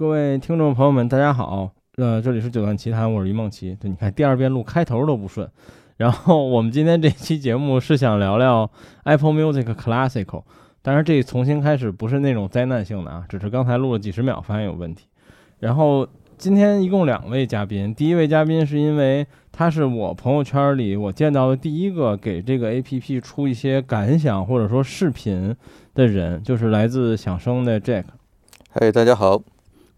各位听众朋友们，大家好。呃，这里是九段奇谈，我是于梦琪。对，你看第二遍录开头都不顺。然后我们今天这期节目是想聊聊 Apple Music Classical，但是这重新开始不是那种灾难性的啊，只是刚才录了几十秒发现有问题。然后今天一共两位嘉宾，第一位嘉宾是因为他是我朋友圈里我见到的第一个给这个 APP 出一些感想或者说视频的人，就是来自响声的 Jack。嗨，大家好。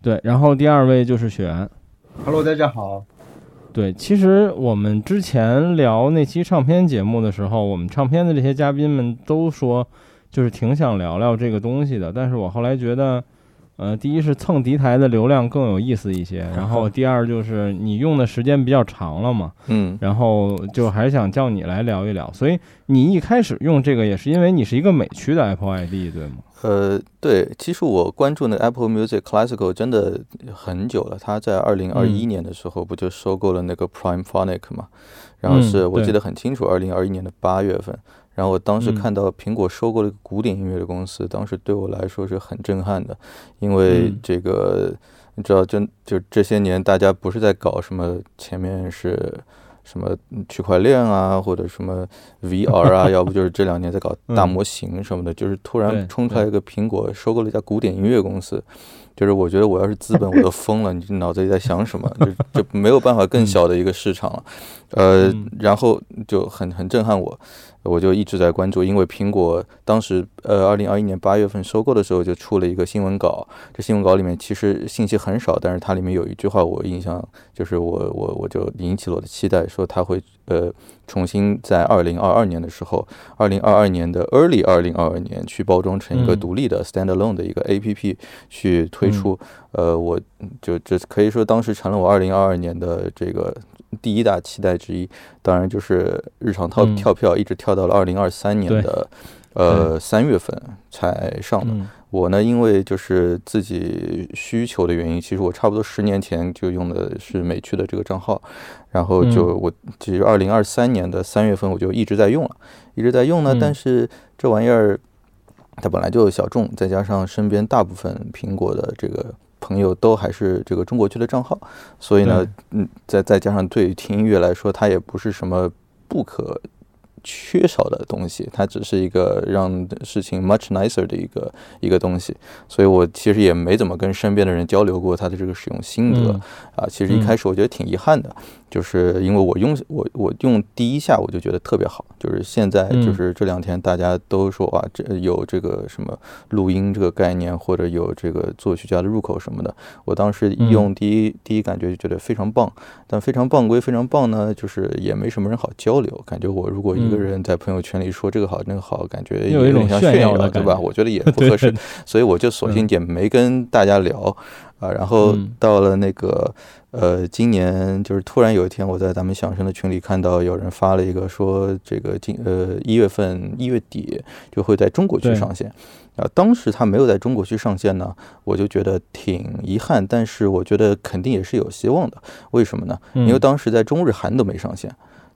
对，然后第二位就是雪原。Hello，大家好。对，其实我们之前聊那期唱片节目的时候，我们唱片的这些嘉宾们都说，就是挺想聊聊这个东西的。但是我后来觉得，呃，第一是蹭敌台的流量更有意思一些，然后第二就是你用的时间比较长了嘛，嗯，然后就还想叫你来聊一聊。所以你一开始用这个也是因为你是一个美区的 Apple ID，对吗？呃，对，其实我关注那 Apple Music Classical 真的很久了。他在二零二一年的时候不就收购了那个 Prime Phonic 嘛？然后是我记得很清楚，二零二一年的八月份。然后我当时看到苹果收购了一个古典音乐的公司，当时对我来说是很震撼的，因为这个你知道，就就这些年大家不是在搞什么，前面是。什么区块链啊，或者什么 VR 啊，要不就是这两年在搞大模型什么的，就是突然冲出来一个苹果收购了一家古典音乐公司，就是我觉得我要是资本我都疯了，你脑子里在想什么？就就没有办法更小的一个市场了，呃，然后就很很震撼我。我就一直在关注，因为苹果当时呃，二零二一年八月份收购的时候就出了一个新闻稿，这新闻稿里面其实信息很少，但是它里面有一句话我印象就是我我我就引起了我的期待，说它会呃重新在二零二二年的时候，二零二二年的 early 二零二二年去包装成一个独立的 standalone 的一个 APP 去推出，呃，我就这可以说当时成了我二零二二年的这个。第一大期待之一，当然就是日常套跳票，一直跳到了二零二三年的呃三月份才上的。我呢，因为就是自己需求的原因，其实我差不多十年前就用的是美区的这个账号，然后就我其实二零二三年的三月份我就一直在用了，一直在用呢。但是这玩意儿它本来就小众，再加上身边大部分苹果的这个。朋友都还是这个中国区的账号，所以呢，嗯，再再加上对于听音乐来说，它也不是什么不可。缺少的东西，它只是一个让事情 much nicer 的一个一个东西，所以我其实也没怎么跟身边的人交流过它的这个使用心得。啊。其实一开始我觉得挺遗憾的，就是因为我用我我用第一下我就觉得特别好，就是现在就是这两天大家都说啊，这有这个什么录音这个概念，或者有这个作曲家的入口什么的，我当时用第一第一感觉就觉得非常棒，但非常棒归非常棒呢，就是也没什么人好交流，感觉我如果一个人在朋友圈里说这个好那个好，感觉有一种像炫耀对吧？我觉得也 不合适，所以我就索性也没跟大家聊啊。然后到了那个呃，今年就是突然有一天，我在咱们响声的群里看到有人发了一个说这个今呃一月份一月底就会在中国区上线啊。当时他没有在中国区上线呢，我就觉得挺遗憾，但是我觉得肯定也是有希望的。为什么呢？因为当时在中日韩都没上线。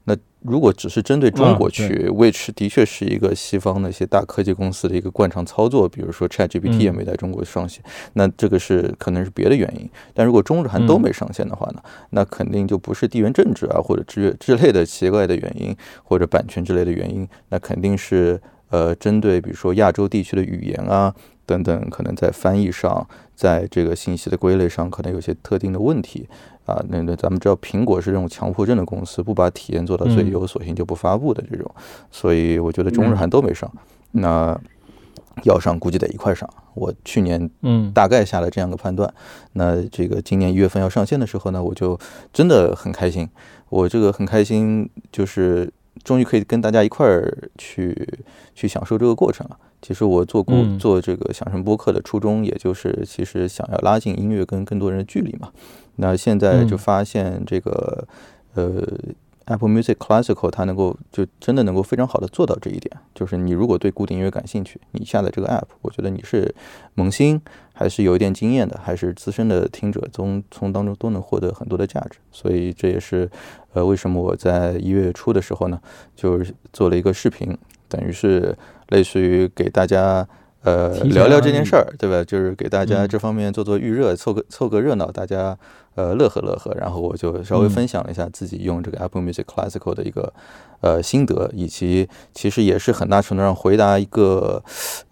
那如果只是针对中国区，which 的确是一个西方那些大科技公司的一个惯常操作，比如说 ChatGPT 也没在中国上线，那这个是可能是别的原因。但如果中日韩都没上线的话呢，那肯定就不是地缘政治啊或者之之类的奇怪的原因，或者版权之类的原因，那肯定是呃针对比如说亚洲地区的语言啊等等，可能在翻译上，在这个信息的归类上可能有些特定的问题。啊，那那咱们知道苹果是这种强迫症的公司，不把体验做到最优，索性就不发布的这种，所以我觉得中日韩都没上，那要上估计得一块上。我去年嗯大概下了这样个判断，那这个今年一月份要上线的时候呢，我就真的很开心，我这个很开心就是终于可以跟大家一块儿去去享受这个过程了。其实我做过做这个响声播客的初衷，也就是其实想要拉近音乐跟更多人的距离嘛。那现在就发现这个呃，Apple Music Classical 它能够就真的能够非常好的做到这一点。就是你如果对古典音乐感兴趣，你下载这个 App，我觉得你是萌新还是有一点经验的，还是资深的听者，从从当中都能获得很多的价值。所以这也是呃为什么我在一月初的时候呢，就是做了一个视频，等于是类似于给大家。呃聊聊这件事儿，对吧？就是给大家这方面做做预热，凑个凑个热闹，大家。呃，乐呵乐呵，然后我就稍微分享了一下自己用这个 Apple Music Classical 的一个呃心得，以及其实也是很大程度上回答一个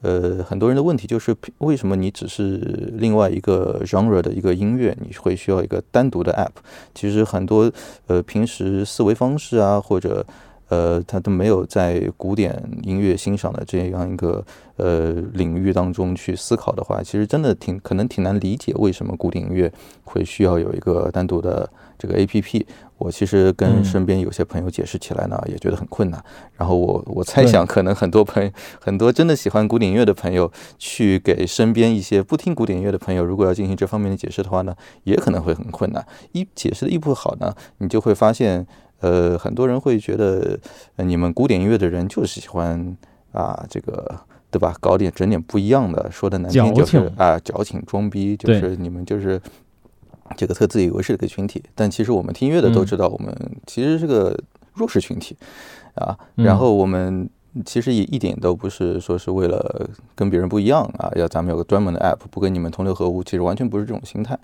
呃很多人的问题，就是为什么你只是另外一个 genre 的一个音乐，你会需要一个单独的 App？其实很多呃平时思维方式啊，或者呃他都没有在古典音乐欣赏的这样一个呃领域当中去思考的话，其实真的挺可能挺难理解为什么古典音乐。会需要有一个单独的这个 A P P，我其实跟身边有些朋友解释起来呢，也觉得很困难。然后我我猜想，可能很多朋友，很多真的喜欢古典音乐的朋友，去给身边一些不听古典音乐的朋友，如果要进行这方面的解释的话呢，也可能会很困难。一解释的一不好呢，你就会发现，呃，很多人会觉得，你们古典音乐的人就是喜欢啊，这个对吧？搞点整点不一样的，说的难听就是啊，矫情装逼，就是你们就是。这个特自以为是的一个群体，但其实我们听音乐的都知道，我们其实是个弱势群体啊。然后我们其实也一点都不是说是为了跟别人不一样啊，要咱们有个专门的 app，不跟你们同流合污，其实完全不是这种心态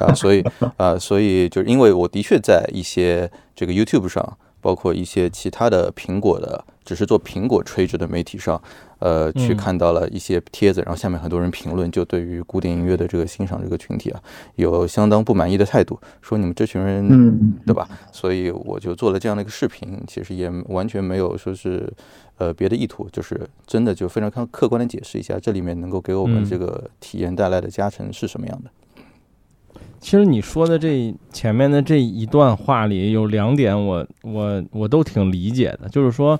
啊。所以啊，所以就是因为我的确在一些这个 YouTube 上，包括一些其他的苹果的，只是做苹果垂直的媒体上。呃，去看到了一些帖子，然后下面很多人评论，就对于古典音乐的这个欣赏这个群体啊，有相当不满意的态度，说你们这群人，对吧？所以我就做了这样的一个视频，其实也完全没有说是呃别的意图，就是真的就非常客客观的解释一下，这里面能够给我们这个体验带来的加成是什么样的。其实你说的这前面的这一段话里有两点，我我我都挺理解的，就是说。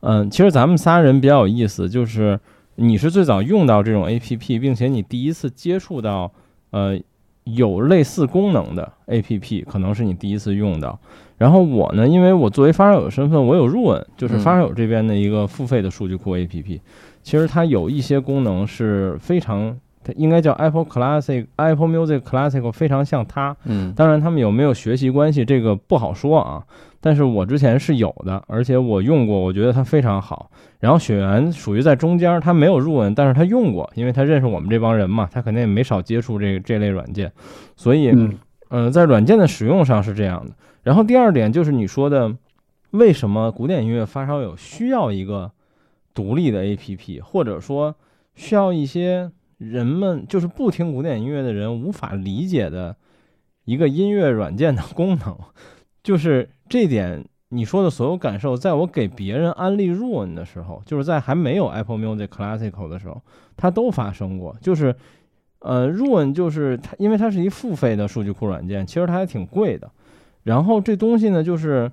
嗯，其实咱们仨人比较有意思，就是你是最早用到这种 A P P，并且你第一次接触到呃有类似功能的 A P P，可能是你第一次用到。然后我呢，因为我作为发烧友身份，我有 Roon，就是发烧友这边的一个付费的数据库 A P P。其实它有一些功能是非常，它应该叫 Apple Classic、Apple Music Classic，非常像它。嗯，当然他们有没有学习关系，这个不好说啊。但是我之前是有的，而且我用过，我觉得它非常好。然后雪原属于在中间，他没有入文，但是他用过，因为他认识我们这帮人嘛，他肯定也没少接触这这类软件，所以，嗯，在软件的使用上是这样的。然后第二点就是你说的，为什么古典音乐发烧友需要一个独立的 APP，或者说需要一些人们就是不听古典音乐的人无法理解的一个音乐软件的功能，就是。这点你说的所有感受，在我给别人安利 Roon 的时候，就是在还没有 Apple Music Classical 的时候，它都发生过。就是，呃，Roon 就是它，因为它是一付费的数据库软件，其实它还挺贵的。然后这东西呢，就是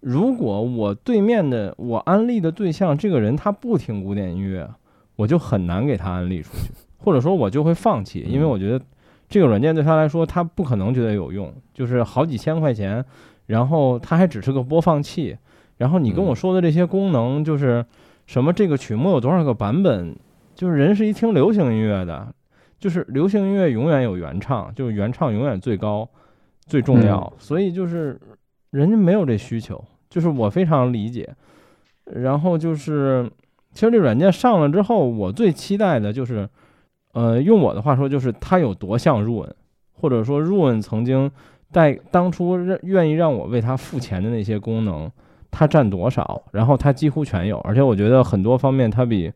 如果我对面的我安利的对象这个人他不听古典音乐，我就很难给他安利出去，或者说我就会放弃，因为我觉得这个软件对他来说他不可能觉得有用，就是好几千块钱。然后它还只是个播放器，然后你跟我说的这些功能，就是什么这个曲目有多少个版本，就是人是一听流行音乐的，就是流行音乐永远有原唱，就是原唱永远最高最重要，所以就是人家没有这需求，就是我非常理解。然后就是，其实这软件上了之后，我最期待的就是，呃，用我的话说就是它有多像 Roon，或者说 Roon 曾经。带当初让愿意让我为他付钱的那些功能，它占多少？然后它几乎全有，而且我觉得很多方面它比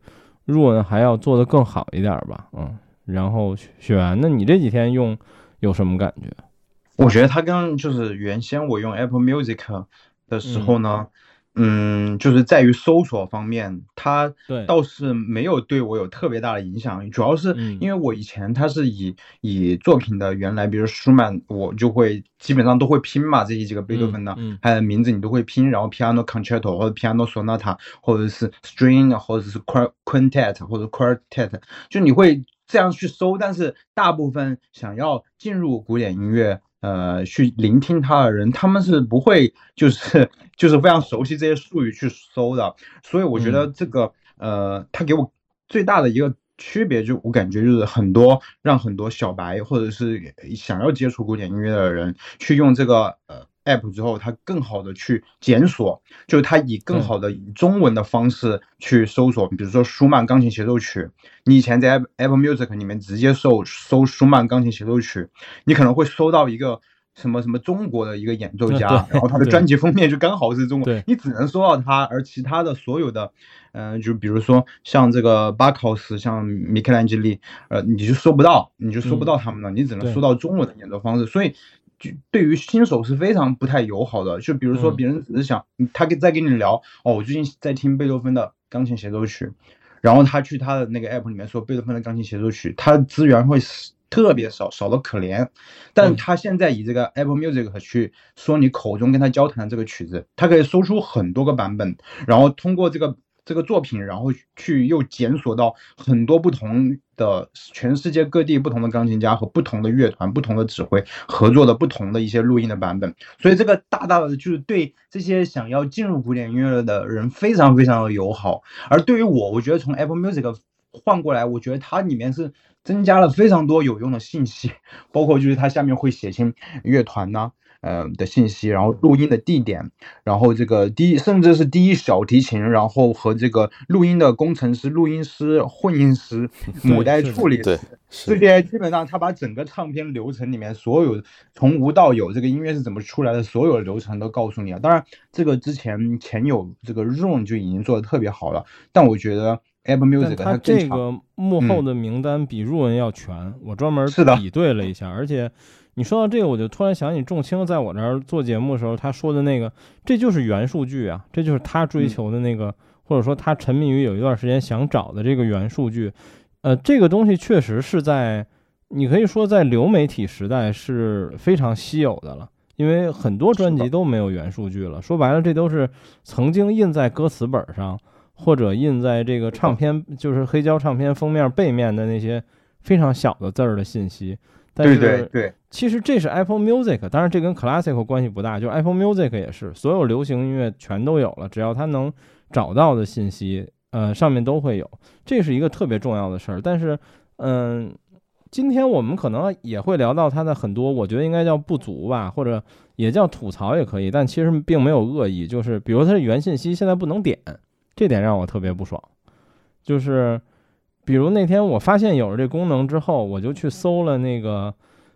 Roon 还要做得更好一点吧。嗯，然后雪原，那你这几天用有什么感觉？我觉得它跟就是原先我用 Apple Music 的时候呢。嗯，就是在于搜索方面，它倒是没有对我有特别大的影响。主要是因为我以前它是以以作品的原来，比如舒曼，我就会基本上都会拼嘛，这些几个贝多芬的，还有名字你都会拼，然后 Piano Concerto 或者 Piano Sonata 或者是 String 或者是 Quintet 或者 Quartet，就你会这样去搜。但是大部分想要进入古典音乐。呃，去聆听他的人，他们是不会就是就是非常熟悉这些术语去搜的，所以我觉得这个呃，他给我最大的一个区别，就我感觉就是很多让很多小白或者是想要接触古典音乐的人去用这个呃 app 之后，它更好的去检索，就是它以更好的以中文的方式去搜索，比如说舒曼钢琴协奏曲，你以前在 Apple Music 里面直接搜搜舒曼钢琴协奏曲，你可能会搜到一个。什么什么中国的一个演奏家，然后他的专辑封面就刚好是中国，你只能搜到他，而其他的所有的，嗯，就比如说像这个巴考斯，像米开朗基利，呃，你就搜不到，你就搜不到他们了，你只能搜到中文的演奏方式，所以就对于新手是非常不太友好的。就比如说别人只是想他跟在跟你聊，哦，我最近在听贝多芬的钢琴协奏曲，然后他去他的那个 app 里面说贝多芬的钢琴协奏曲，他的资源会。特别少，少的可怜，但他现在以这个 Apple Music 去说你口中跟他交谈的这个曲子，他可以搜出很多个版本，然后通过这个这个作品，然后去又检索到很多不同的全世界各地不同的钢琴家和不同的乐团、不同的指挥合作的不同的一些录音的版本，所以这个大大的就是对这些想要进入古典音乐的人非常非常的友好，而对于我，我觉得从 Apple Music 换过来，我觉得它里面是。增加了非常多有用的信息，包括就是它下面会写清乐团呢，呃的信息，然后录音的地点，然后这个第一甚至是第一小提琴，然后和这个录音的工程师、录音师、混音师、母带处理师，这些基本上他把整个唱片流程里面所有从无到有这个音乐是怎么出来的，所有的流程都告诉你了。当然，这个之前前有这个 Room 就已经做的特别好了，但我觉得。Apple Music，它这个幕后的名单比入文要全，我专门比对了一下。而且你说到这个，我就突然想起仲青在我这儿做节目的时候他说的那个，这就是元数据啊，这就是他追求的那个，或者说他沉迷于有一段时间想找的这个元数据。呃，这个东西确实是在你可以说在流媒体时代是非常稀有的了，因为很多专辑都没有原数据了。说白了，这都是曾经印在歌词本上。或者印在这个唱片，就是黑胶唱片封面背面的那些非常小的字儿的信息。对对对，其实这是 Apple Music，当然这跟 Classical 关系不大，就是 Apple Music 也是，所有流行音乐全都有了，只要它能找到的信息，呃，上面都会有，这是一个特别重要的事儿。但是，嗯，今天我们可能也会聊到它的很多，我觉得应该叫不足吧，或者也叫吐槽也可以，但其实并没有恶意，就是比如它的原信息现在不能点。这点让我特别不爽，就是，比如那天我发现有了这功能之后，我就去搜了那个，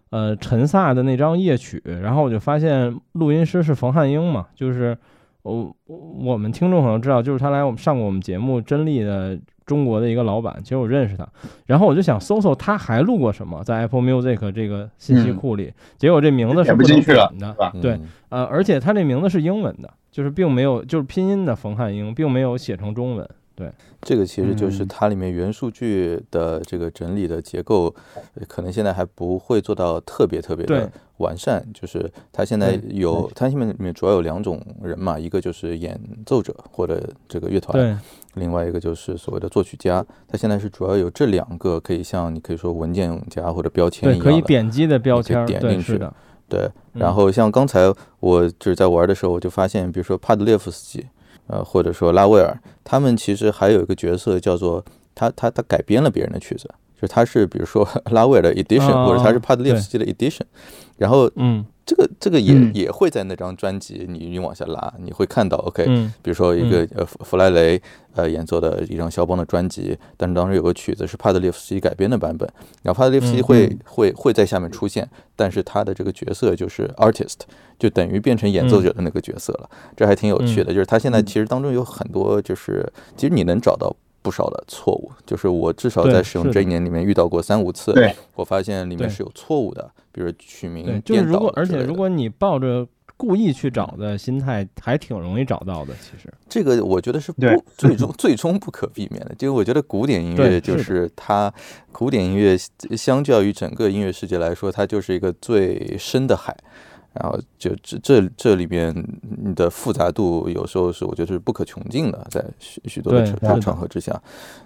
呃，陈萨的那张夜曲，然后我就发现录音师是冯汉英嘛，就是我我们听众可能知道，就是他来我们上过我们节目真力的中国的一个老板，其实我认识他，然后我就想搜搜他还录过什么，在 Apple Music 这个信息库里，结果这名字是不能选的，对，呃，而且他这名字是英文的。就是并没有，就是拼音的冯汉英，并没有写成中文。对，这个其实就是它里面元数据的这个整理的结构，可能现在还不会做到特别特别的完善。就是它现在有，它下面里面主要有两种人嘛，一个就是演奏者或者这个乐团，另外一个就是所谓的作曲家。它现在是主要有这两个，可以像你可以说文件夹或者标签一样可以点击的标签，点进去的。对，然后像刚才我就是在玩的时候，我就发现，比如说帕德列夫斯基，呃，或者说拉威尔，他们其实还有一个角色叫做他他他改编了别人的曲子，就他是比如说 拉威尔的 edition，或者他是帕德列夫斯基的 edition，然后嗯。这个这个也也会在那张专辑，你你往下拉，你会看到，OK，比如说一个呃弗弗莱雷呃演奏的一张肖邦的专辑，但是当时有个曲子是帕德列夫斯基改编的版本，然后帕德列夫斯基会会会在下面出现，但是他的这个角色就是 artist，就等于变成演奏者的那个角色了，这还挺有趣的，就是他现在其实当中有很多就是其实你能找到。不少的错误，就是我至少在使用这一年里面遇到过三五次，我发现里面是有错误的，比如取名就是如果而且如果你抱着故意去找的心态，还挺容易找到的。其实这个我觉得是不最终最终不可避免的，就是我觉得古典音乐就是它，古典音乐相较于整个音乐世界来说，它就是一个最深的海。然后就这这这里边的复杂度有时候是我觉得是不可穷尽的，在许许多的场场合之下，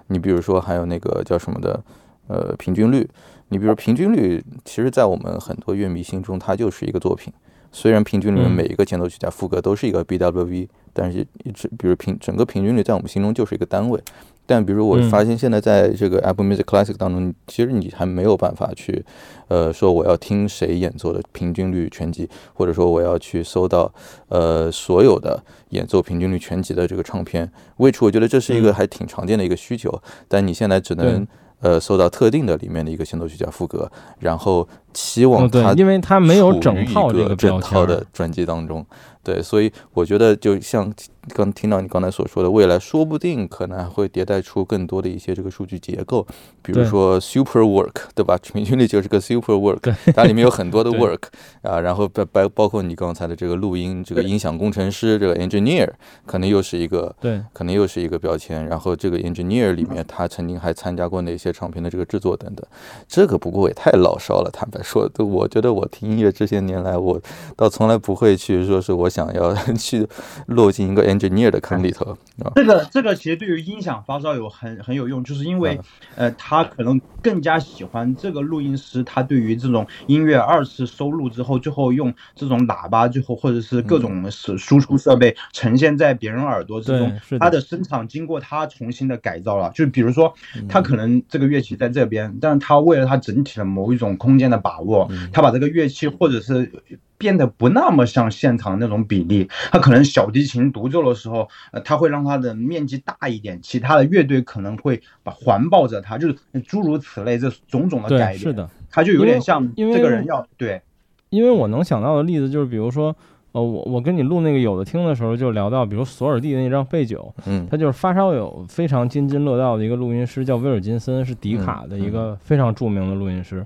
你比如说还有那个叫什么的，呃，平均率，你比如平均率，其实在我们很多乐迷心中，它就是一个作品。虽然平均律每一个前奏曲加副歌都是一个 BWV，但是一直比如平整个平均率在我们心中就是一个单位。但比如我发现现在在这个 Apple Music Classic 当中，其实你还没有办法去，呃，说我要听谁演奏的平均律全集，或者说我要去搜到呃所有的演奏平均律全集的这个唱片。which 我觉得这是一个还挺常见的一个需求，但你现在只能。呃，搜到特定的里面的一个协奏曲加副歌，然后期望它，因为它没有整套这个整套的专辑当中。对，所以我觉得就像刚听到你刚才所说的，未来说不定可能还会迭代出更多的一些这个数据结构，比如说 super work，对吧？平均率就是个 super work，它里面有很多的 work 啊，然后包包包括你刚才的这个录音，这个音响工程师，这个 engineer 可能又是一个对，可能又是一个标签。然后这个 engineer 里面，他曾经还参加过哪些唱片的这个制作等等。这个不过也太老烧了，坦白说，我觉得我听音乐这些年来，我倒从来不会去说是我。想要 去落进一个 engineer 的坑里头啊，这个这个其实对于音响发烧友很很有用，就是因为呃他可能更加喜欢这个录音师，他对于这种音乐二次收录之后，最后用这种喇叭最后或者是各种是输出设备呈现在别人耳朵之中，他的声场经过他重新的改造了，就比如说他可能这个乐器在这边，但是他为了他整体的某一种空间的把握，他把这个乐器或者是。变得不那么像现场那种比例，他可能小提琴独奏的时候，呃，他会让他的面积大一点，其他的乐队可能会把环抱着他，就是诸如此类这种种的改变。是的，他就有点像这个人要对，因为我能想到的例子就是，比如说，呃，我我跟你录那个有的听的时候就聊到，比如索尔蒂的那张贝九，嗯，他就是发烧友非常津津乐道的一个录音师，叫威尔金森，是迪卡的一个非常著名的录音师。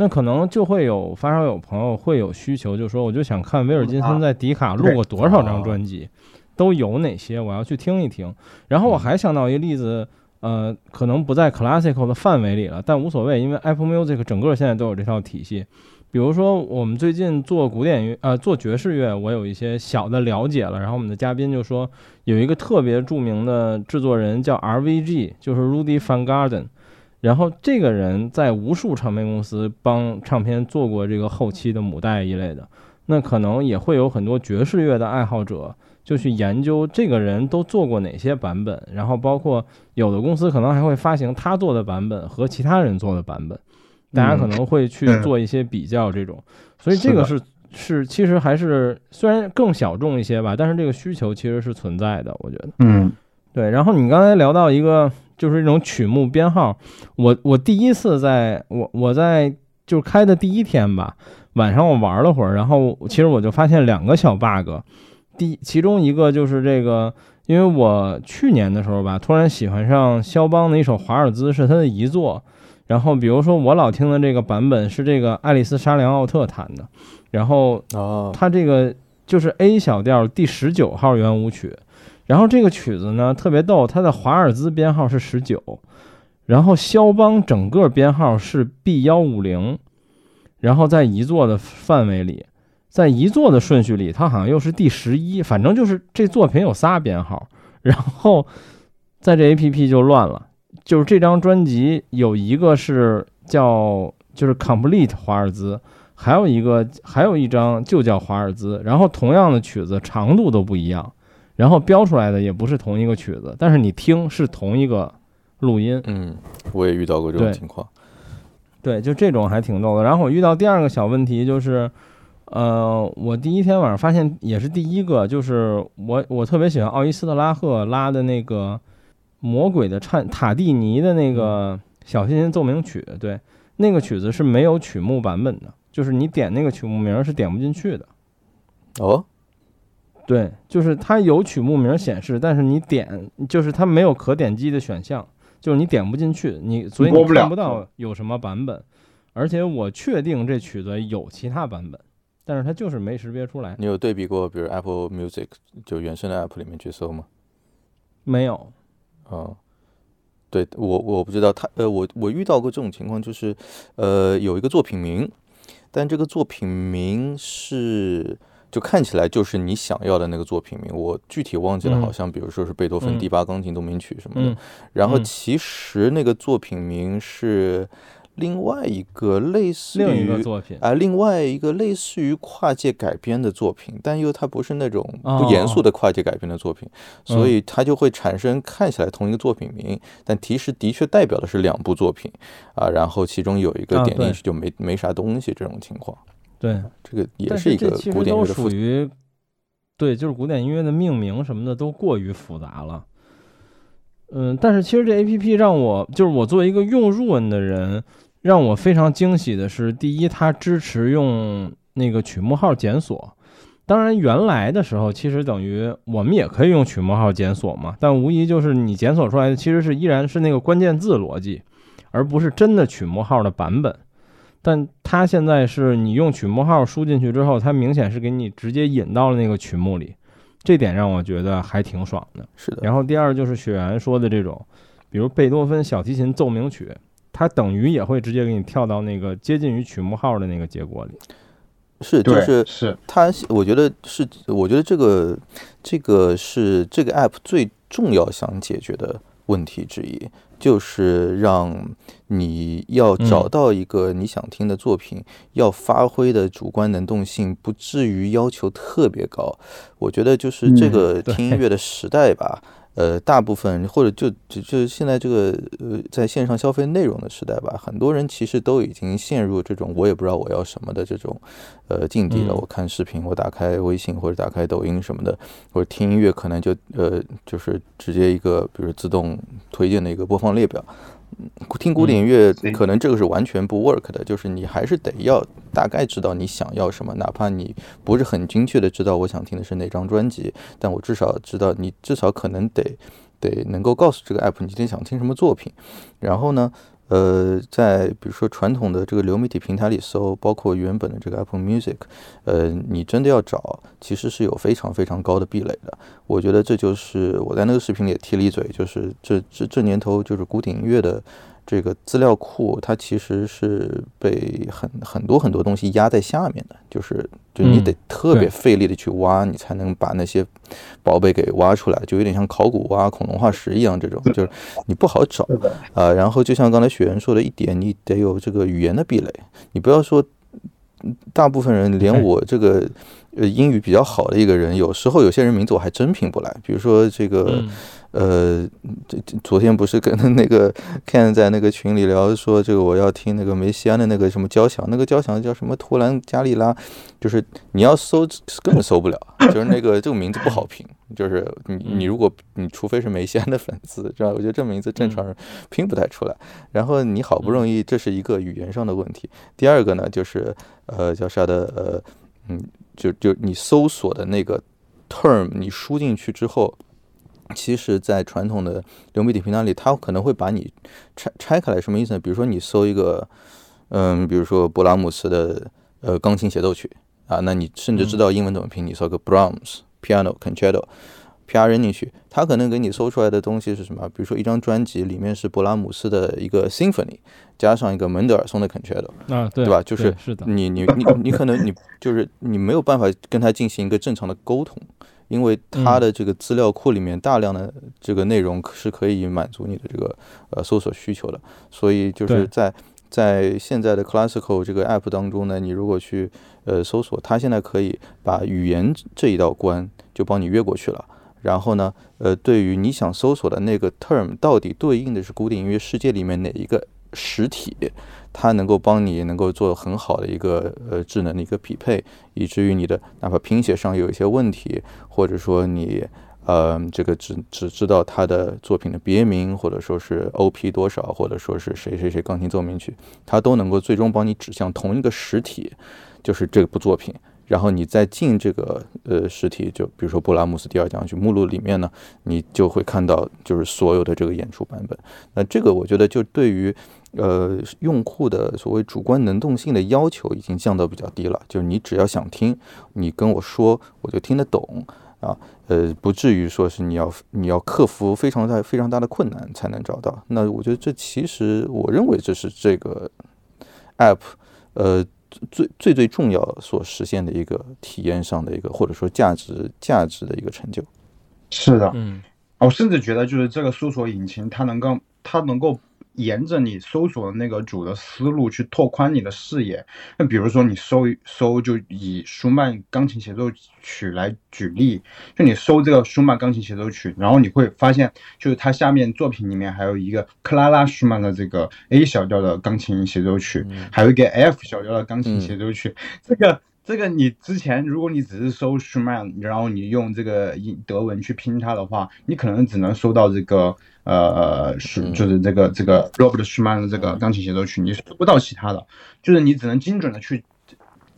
那可能就会有发烧友朋友会有需求，就说我就想看威尔金森在迪卡录过多少张专辑，都有哪些，我要去听一听。然后我还想到一个例子，呃，可能不在 classical 的范围里了，但无所谓，因为 Apple Music 整个现在都有这套体系。比如说我们最近做古典乐，呃，做爵士乐，我有一些小的了解了。然后我们的嘉宾就说有一个特别著名的制作人叫 RVG，就是 Rudy Van Garden。然后这个人在无数唱片公司帮唱片做过这个后期的母带一类的，那可能也会有很多爵士乐的爱好者就去研究这个人都做过哪些版本，然后包括有的公司可能还会发行他做的版本和其他人做的版本，大家可能会去做一些比较这种，所以这个是是其实还是虽然更小众一些吧，但是这个需求其实是存在的，我觉得，嗯，对。然后你刚才聊到一个。就是这种曲目编号，我我第一次在我我在就开的第一天吧，晚上我玩了会儿，然后其实我就发现两个小 bug，第其中一个就是这个，因为我去年的时候吧，突然喜欢上肖邦的一首华尔兹，是他的遗作，然后比如说我老听的这个版本是这个爱丽丝沙良奥特弹的，然后他这个就是 A 小调第十九号圆舞曲。然后这个曲子呢特别逗，它的华尔兹编号是十九，然后肖邦整个编号是 B 幺五零，然后在一座的范围里，在一座的顺序里，它好像又是第十一，反正就是这作品有仨编号，然后在这 A P P 就乱了，就是这张专辑有一个是叫就是 Complete 华尔兹，还有一个还有一张就叫华尔兹，然后同样的曲子长度都不一样。然后标出来的也不是同一个曲子，但是你听是同一个录音。嗯，我也遇到过这种情况。对，就这种还挺逗的。然后我遇到第二个小问题就是，呃，我第一天晚上发现也是第一个，就是我我特别喜欢奥伊斯特拉赫拉的那个魔鬼的颤塔蒂尼的那个小提琴奏鸣曲。对，那个曲子是没有曲目版本的，就是你点那个曲目名是点不进去的。哦。对，就是它有曲目名显示，但是你点就是它没有可点击的选项，就是你点不进去，你所以你看不到有什么版本。而且我确定这曲子有其他版本，但是它就是没识别出来。你有对比过，比如 Apple Music 就原生的 App 里面去搜吗？没有。哦，对我我不知道，它呃，我我遇到过这种情况，就是呃有一个作品名，但这个作品名是。就看起来就是你想要的那个作品名，我具体忘记了，好像比如说是贝多芬第八钢琴奏鸣曲什么的。然后其实那个作品名是另外一个类似于另一个作品啊，另外一个类似于跨界改编的作品，但又它不是那种不严肃的跨界改编的作品，所以它就会产生看起来同一个作品名，但其实的确代表的是两部作品啊。然后其中有一个点进去就没没啥东西这种情况。对，这个也是一个古典乐的属于对，就是古典音乐的命名什么的都过于复杂了。嗯，但是其实这 A P P 让我就是我作为一个用入文的人。让我非常惊喜的是，第一，它支持用那个曲目号检索。当然，原来的时候其实等于我们也可以用曲目号检索嘛，但无疑就是你检索出来的其实是依然是那个关键字逻辑，而不是真的曲目号的版本。但它现在是你用曲目号输进去之后，它明显是给你直接引到了那个曲目里，这点让我觉得还挺爽的。是的。然后第二就是雪原说的这种，比如贝多芬小提琴奏鸣曲。它等于也会直接给你跳到那个接近于曲目号的那个结果里，是，就是是它，我觉得是，我觉得这个这个是这个 app 最重要想解决的问题之一，就是让你要找到一个你想听的作品，要发挥的主观能动性不至于要求特别高。我觉得就是这个听音乐的时代吧。呃，大部分或者就就就是现在这个呃，在线上消费内容的时代吧，很多人其实都已经陷入这种我也不知道我要什么的这种呃境地了。我看视频，我打开微信或者打开抖音什么的，或者听音乐，可能就呃就是直接一个比如自动推荐的一个播放列表。听古典乐可能这个是完全不 work 的，就是你还是得要大概知道你想要什么，哪怕你不是很精确的知道我想听的是哪张专辑，但我至少知道你至少可能得得能够告诉这个 app 你今天想听什么作品，然后呢？呃，在比如说传统的这个流媒体平台里搜，包括原本的这个 Apple Music，呃，你真的要找，其实是有非常非常高的壁垒的。我觉得这就是我在那个视频里也提了一嘴，就是这这这年头就是古典音乐的。这个资料库它其实是被很很多很多东西压在下面的，就是就你得特别费力的去挖，你才能把那些宝贝给挖出来，就有点像考古挖恐龙化石一样，这种就是你不好找啊。然后就像刚才雪人说的一点，你得有这个语言的壁垒，你不要说大部分人连我这个呃英语比较好的一个人，有时候有些人名字我还真拼不来，比如说这个。呃，这昨天不是跟那个 Ken 在那个群里聊说，这个我要听那个梅西安的那个什么交响，那个交响叫什么图兰加利拉，就是你要搜根本搜不了，就是那个这个名字不好拼，就是你你如果你除非是梅西安的粉丝，知道我觉得这名字正常人拼不太出来。然后你好不容易，这是一个语言上的问题。第二个呢，就是呃叫啥的呃嗯，就就你搜索的那个 term，你输进去之后。其实，在传统的流媒体平台里，它可能会把你拆拆开来，什么意思呢？比如说，你搜一个，嗯，比如说勃拉姆斯的呃钢琴协奏曲啊，那你甚至知道英文怎么拼，你搜个 Brahms Piano Concerto，P R 扔进去，它可能给你搜出来的东西是什么？比如说一张专辑里面是勃拉姆斯的一个 Symphony，加上一个门德尔松的 Concerto，啊，对，对吧？就是是的，你你你你可能你就是你没有办法跟他进行一个正常的沟通。因为他的这个资料库里面大量的这个内容是可以满足你的这个呃搜索需求的，所以就是在在现在的 Classical 这个 App 当中呢，你如果去呃搜索，它现在可以把语言这一道关就帮你越过去了。然后呢，呃，对于你想搜索的那个 term 到底对应的是古典音乐世界里面哪一个实体？它能够帮你能够做很好的一个呃智能的一个匹配，以至于你的哪怕拼写上有一些问题，或者说你呃这个只只知道它的作品的别名，或者说是 OP 多少，或者说是谁谁谁钢琴奏鸣曲，它都能够最终帮你指向同一个实体，就是这部作品。然后你再进这个呃实体，就比如说布拉姆斯第二讲曲目录里面呢，你就会看到就是所有的这个演出版本。那这个我觉得就对于。呃，用户的所谓主观能动性的要求已经降到比较低了，就是你只要想听，你跟我说，我就听得懂啊。呃，不至于说是你要你要克服非常大非常大的困难才能找到。那我觉得这其实我认为这是这个 app 呃最最最重要所实现的一个体验上的一个或者说价值价值的一个成就。是的，嗯，我甚至觉得就是这个搜索引擎它能够它能够。沿着你搜索的那个主的思路去拓宽你的视野。那比如说你搜一搜，就以舒曼钢琴协奏曲来举例，就你搜这个舒曼钢琴协奏曲，然后你会发现，就是它下面作品里面还有一个克拉拉舒曼的这个 A 小调的钢琴协奏曲，还有一个 F 小调的钢琴协奏曲，这个。这个你之前，如果你只是搜 Schumann，，然后你用这个英德文去拼它的话，你可能只能搜到这个呃，是就是这个这个 Robert Schumann 的这个钢琴协奏曲，你搜不到其他的，就是你只能精准的去。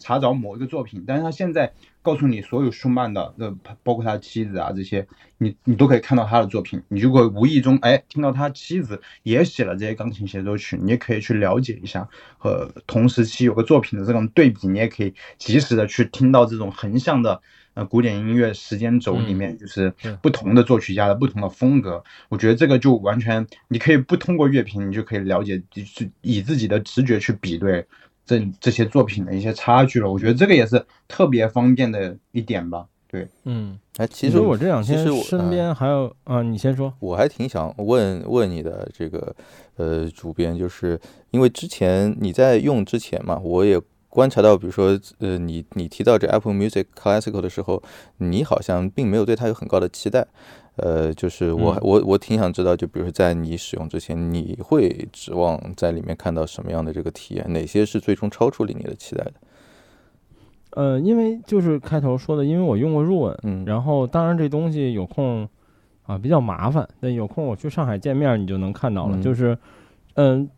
查找某一个作品，但是他现在告诉你所有舒曼的，呃，包括他的妻子啊这些，你你都可以看到他的作品。你如果无意中哎听到他妻子也写了这些钢琴协奏曲，你也可以去了解一下和同时期有个作品的这种对比，你也可以及时的去听到这种横向的呃古典音乐时间轴里面就是不同的作曲家的不同的风格。我觉得这个就完全你可以不通过乐评，你就可以了解，就是以自己的直觉去比对。这这些作品的一些差距了，我觉得这个也是特别方便的一点吧。对，嗯，哎，其实我这两天我身边还有啊，你先说。我还挺想问问你的这个呃主编，就是因为之前你在用之前嘛，我也观察到，比如说呃你你提到这 Apple Music Classical 的时候，你好像并没有对它有很高的期待。呃，就是我我我挺想知道，就比如说在你使用之前，你会指望在里面看到什么样的这个体验？哪些是最终超出了你的期待的？呃，因为就是开头说的，因为我用过入文，嗯，然后当然这东西有空啊比较麻烦，但有空我去上海见面，你就能看到了，就是嗯。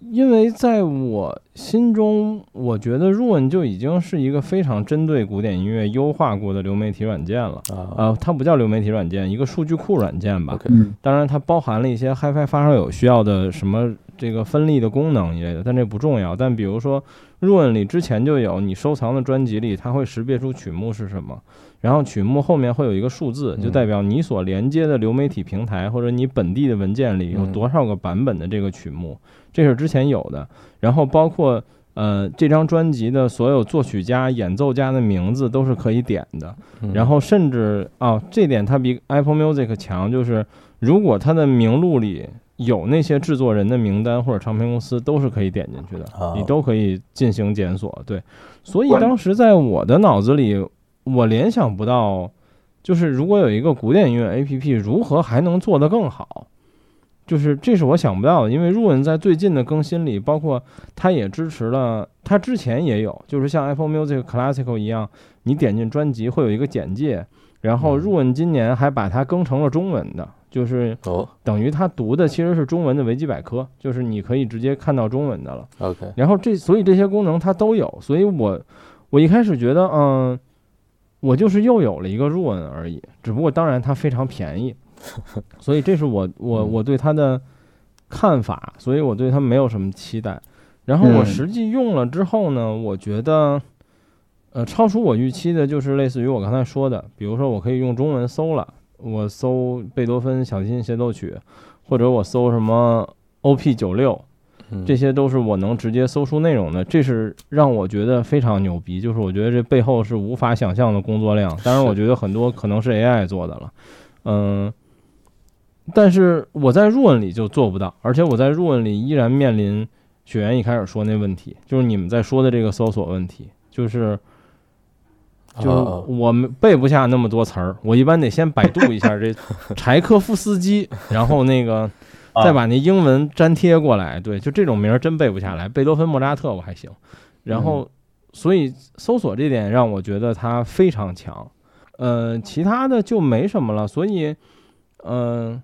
因为在我心中，我觉得 Roon 就已经是一个非常针对古典音乐优化过的流媒体软件了啊，它不叫流媒体软件，一个数据库软件吧。当然，它包含了一些 HiFi 发烧友需要的什么这个分立的功能一类的，但这不重要。但比如说 Roon 里之前就有你收藏的专辑里，它会识别出曲目是什么，然后曲目后面会有一个数字，就代表你所连接的流媒体平台或者你本地的文件里有多少个版本的这个曲目。这是之前有的，然后包括呃这张专辑的所有作曲家、演奏家的名字都是可以点的，然后甚至啊这点它比 Apple Music 强，就是如果它的名录里有那些制作人的名单或者唱片公司，都是可以点进去的，你都可以进行检索。对，所以当时在我的脑子里，我联想不到，就是如果有一个古典音乐 APP，如何还能做得更好？就是这是我想不到的，因为入文在最近的更新里，包括它也支持了，它之前也有，就是像 Apple Music Classical 一样，你点进专辑会有一个简介，然后入文今年还把它更成了中文的，就是等于它读的其实是中文的维基百科，就是你可以直接看到中文的了。OK，然后这所以这些功能它都有，所以我我一开始觉得，嗯，我就是又有了一个入文而已，只不过当然它非常便宜。所以这是我我我对它的看法，所以我对它没有什么期待。然后我实际用了之后呢，我觉得，呃，超出我预期的就是类似于我刚才说的，比如说我可以用中文搜了，我搜贝多芬小提琴协奏曲，或者我搜什么 OP 九六，这些都是我能直接搜出内容的。这是让我觉得非常牛逼，就是我觉得这背后是无法想象的工作量。当然，我觉得很多可能是 AI 做的了，嗯。但是我在入文里就做不到，而且我在入文里依然面临雪原一开始说那问题，就是你们在说的这个搜索问题，就是就是我们背不下那么多词儿，我一般得先百度一下这 柴科夫斯基，然后那个再把那英文粘贴过来，对，就这种名儿真背不下来。贝多芬、莫扎特我还行，然后所以搜索这点让我觉得它非常强，呃，其他的就没什么了，所以嗯。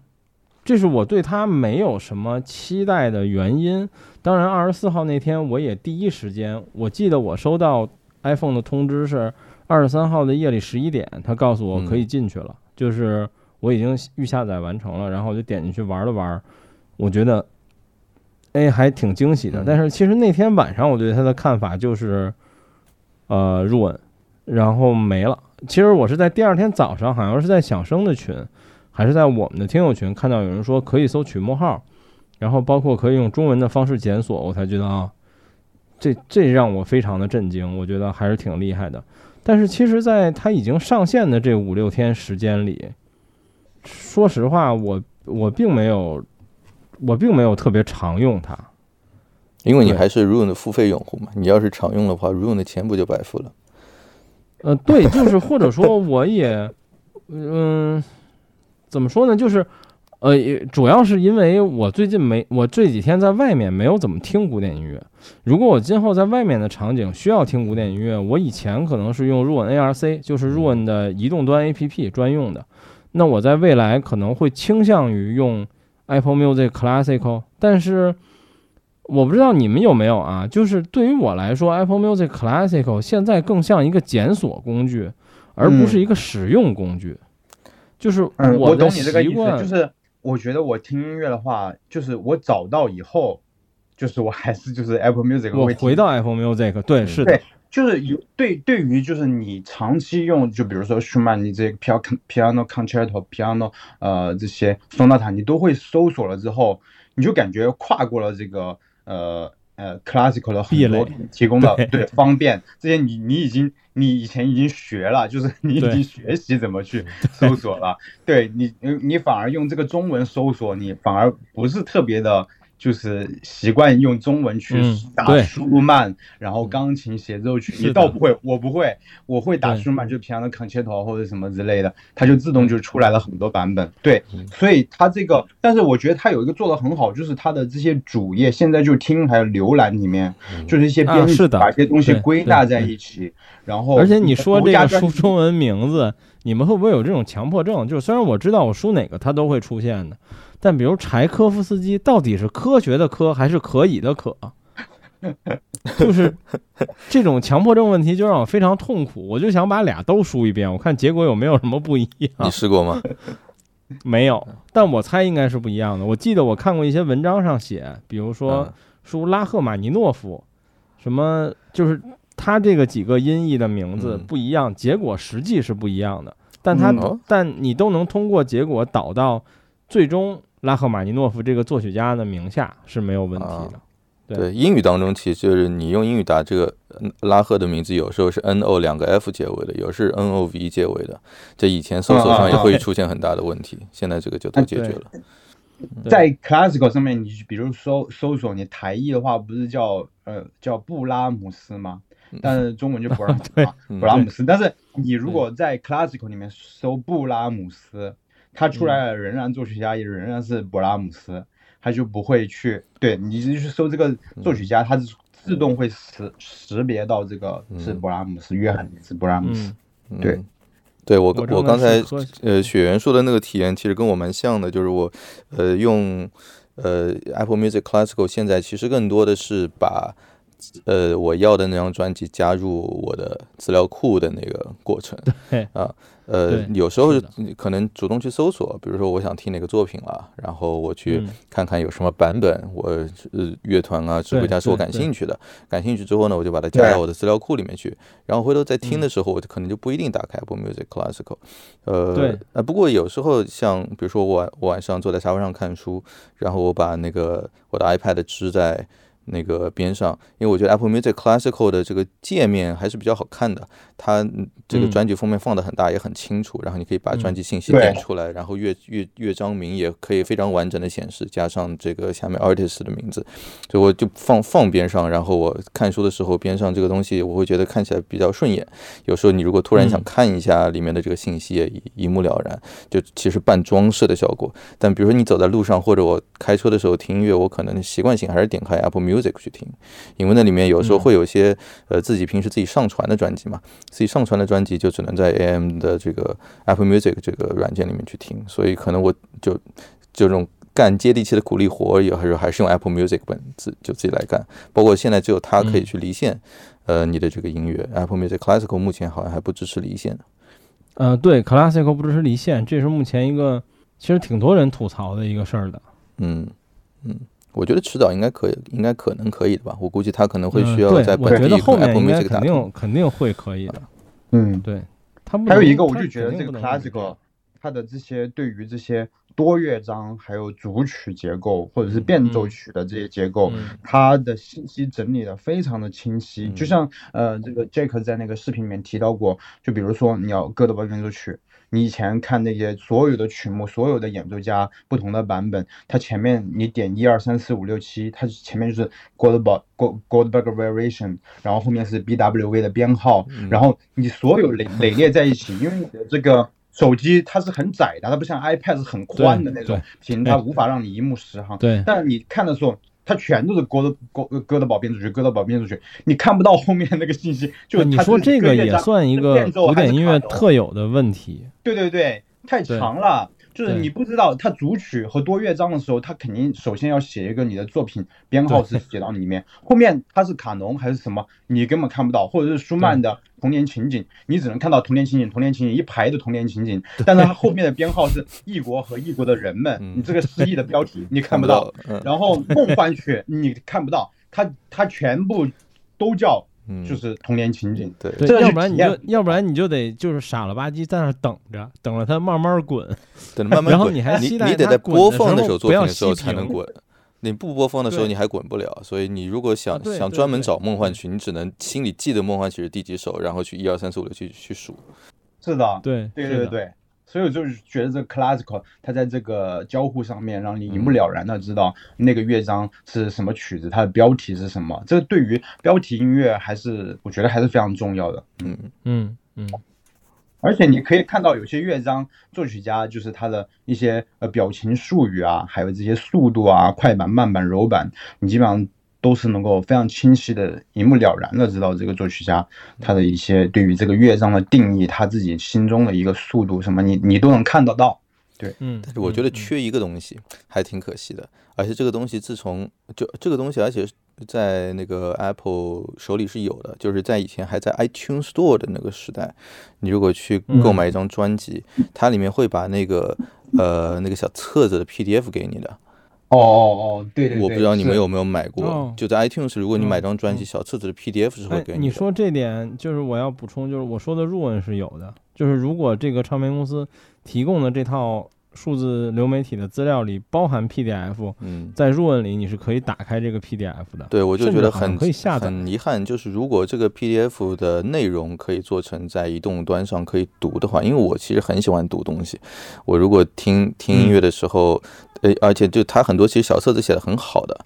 这是我对他没有什么期待的原因。当然，二十四号那天我也第一时间，我记得我收到 iPhone 的通知是二十三号的夜里十一点，他告诉我可以进去了，就是我已经预下载完成了，然后我就点进去玩了玩。我觉得，哎，还挺惊喜的。但是其实那天晚上我对他的看法就是，呃，入稳，然后没了。其实我是在第二天早上，好像是在响声的群。还是在我们的听友群看到有人说可以搜曲目号，然后包括可以用中文的方式检索，我才觉得啊，这这让我非常的震惊，我觉得还是挺厉害的。但是其实，在它已经上线的这五六天时间里，说实话，我我并没有我并没有特别常用它，因为你还是 Roon 的付费用户嘛。你要是常用的话，Roon 的钱不就白付了？呃，对，就是或者说我也，嗯，怎么说呢？就是，呃，主要是因为我最近没，我这几天在外面没有怎么听古典音乐。如果我今后在外面的场景需要听古典音乐，我以前可能是用 Roon ARC，就是 Roon 的移动端 APP 专用的。那我在未来可能会倾向于用 Apple Music Classical，但是。我不知道你们有没有啊？就是对于我来说，Apple Music Classical 现在更像一个检索工具，而不是一个使用工具。就是我懂你这个意思，就是我觉得我听音乐的话，就是我找到以后，就是我还是就是 Apple Music。我回到 Apple Music，对，是的，就是有对对于就是你长期用，就比如说舒曼，你这个 Piano Piano Concerto Piano 呃这些松纳塔，你都会搜索了之后，你就感觉跨过了这个。呃呃，classical 的很多提供的对方便，这些你你已经你以前已经学了，就是你已经学习怎么去搜索了，对你你反而用这个中文搜索，你反而不是特别的。就是习惯用中文去打舒曼，然后钢琴协奏曲，你倒不会，我不会，我会打舒曼，就平常的 concerto 或者什么之类的，它就自动就出来了很多版本。对，所以它这个，但是我觉得它有一个做的很好，就是它的这些主页现在就听还有浏览里面，就是一些编辑把一些东西归纳在一起，然后而且你说这个输中文名字，你们会不会有这种强迫症？就是虽然我知道我输哪个它都会出现的。但比如柴科夫斯基到底是科学的科还是可以的可？就是这种强迫症问题就让我非常痛苦。我就想把俩都输一遍，我看结果有没有什么不一样。你试过吗？没有，但我猜应该是不一样的。我记得我看过一些文章上写，比如说输拉赫玛尼诺夫，什么就是他这个几个音译的名字不一样，结果实际是不一样的。但他但你都能通过结果导到最终。拉赫玛尼诺夫这个作曲家的名下是没有问题的。对，英语当中其实就是你用英语打这个拉赫的名字，有时候是 N O 两个 F 结尾的，有是 N O V 结尾的。这以前搜索上也会出现很大的问题，现在这个就都解决了。在 Classical 上面，你比如搜搜索你台译的话，不是叫呃叫布拉姆斯吗？但是中文就 不让布拉姆斯。但是你如果在 Classical 里面搜布拉姆斯。他出来了，仍然作曲家也仍然是勃拉姆斯，他就不会去对你直接去搜这个作曲家，他是自动会识识别到这个是勃拉姆斯，约翰是勃拉姆斯。对，对我我刚才呃雪原说的那个体验其实跟我蛮像的，就是我呃用呃 Apple Music Classical 现在其实更多的是把呃我要的那张专辑加入我的资料库的那个过程啊。呃，有时候可能主动去搜索，比如说我想听哪个作品了，然后我去看看有什么版本，我呃乐团啊指挥家是我感兴趣的，感兴趣之后呢，我就把它加到我的资料库里面去，然后回头在听的时候，我就可能就不一定打开 Apple Music Classical，呃，对，呃，不过有时候像比如说我我晚上坐在沙发上看书，然后我把那个我的 iPad 支在。那个边上，因为我觉得 Apple Music Classical 的这个界面还是比较好看的，它这个专辑封面放的很大，也很清楚，然后你可以把专辑信息点出来，然后乐乐乐章名也可以非常完整的显示，加上这个下面 artist 的名字，所以我就放放边上，然后我看书的时候边上这个东西我会觉得看起来比较顺眼。有时候你如果突然想看一下里面的这个信息，一一目了然，就其实半装饰的效果。但比如说你走在路上或者我开车的时候听音乐，我可能习惯性还是点开 Apple Music。Music 去听，因为那里面有时候会有一些呃自己平时自己上传的专辑嘛，自己上传的专辑就只能在 AM 的这个 Apple Music 这个软件里面去听，所以可能我就就这种干接地气的苦力活，也还是还是用 Apple Music 本自就自己来干。包括现在只有它可以去离线，呃，你的这个音乐 Apple Music Classical 目前好像还不支持离线。呃，对，Classical 不支持离线，这是目前一个其实挺多人吐槽的一个事儿的。嗯嗯。我觉得迟早应该可以，应该可能可以的吧。我估计他可能会需要在本地 Apple Music 肯定肯定会可以的。嗯，对。他还有一个，我就觉得这个 Classical，它的这些对于这些多乐章，还有主曲结构或者是变奏曲的这些结构，它的信息整理的非常的清晰。就像呃，这个 Jake 在那个视频里面提到过，就比如说你要哥德堡变奏曲。你以前看那些所有的曲目，所有的演奏家不同的版本，它前面你点一二三四五六七，它前面就是 Goldberg Goldberg Variation，然后后面是 BWV 的编号，然后你所有累累列在一起，因为你的这个手机它是很窄的，它不像 iPad 是很宽的那种屏，它无法让你一目十行。对，但你看的时候。它全都是歌的歌歌的宝变奏曲，歌的宝变奏曲，你看不到后面那个信息。就你说这个也算一个古典音乐特有的问题。对对对，太长了。就是你不知道它组曲和多乐章的时候，它肯定首先要写一个你的作品编号是写到里面，后面它是卡农还是什么，你根本看不到，或者是舒曼的童年情景，你只能看到童年情景，童年情景一排的童年情景，但是它后面的编号是异国和异国的人们，你这个诗意的标题 你看不到，然后梦幻曲你看不到，它它全部都叫。就是童年情景，对，要不然你就要不然你就得就是傻了吧唧在那等着，等着它慢慢滚，等慢 慢滚，然后你还你你得在播放的时候作品的时候才能滚，你不播放的时候你还滚不了，所以你如果想想专门找梦幻曲，你只能心里记得梦幻曲是第几首，然后去一二三四五六去去数。是的，对对对对。所以我就是觉得这 classical 它在这个交互上面，让你一目了然的知道那个乐章是什么曲子，它的标题是什么。这对于标题音乐还是我觉得还是非常重要的。嗯嗯嗯。而且你可以看到有些乐章作曲家就是他的一些呃表情术语啊，还有这些速度啊，快板、慢板、柔板，你基本上。都是能够非常清晰的、一目了然的知道这个作曲家他的一些对于这个乐章的定义，他自己心中的一个速度什么，你你都能看得到。对，嗯。但是我觉得缺一个东西还挺可惜的，而且这个东西自从就这个东西，而且在那个 Apple 手里是有的，就是在以前还在 iTunes Store 的那个时代，你如果去购买一张专辑，它里面会把那个呃那个小册子的 PDF 给你的。哦哦哦，对对对，我不知道你们有没有买过，就在 iTunes，如果你买张专辑，小册子的 PDF 是会给你。你说这点，就是我要补充，就是我说的入文是有的，就是如果这个唱片公司提供的这套。数字流媒体的资料里包含 PDF，嗯，在入文里你是可以打开这个 PDF 的。对，我就觉得很可以下载。很遗憾，就是如果这个 PDF 的内容可以做成在移动端上可以读的话，因为我其实很喜欢读东西。我如果听听音乐的时候，呃，而且就他很多其实小册子写的很好的，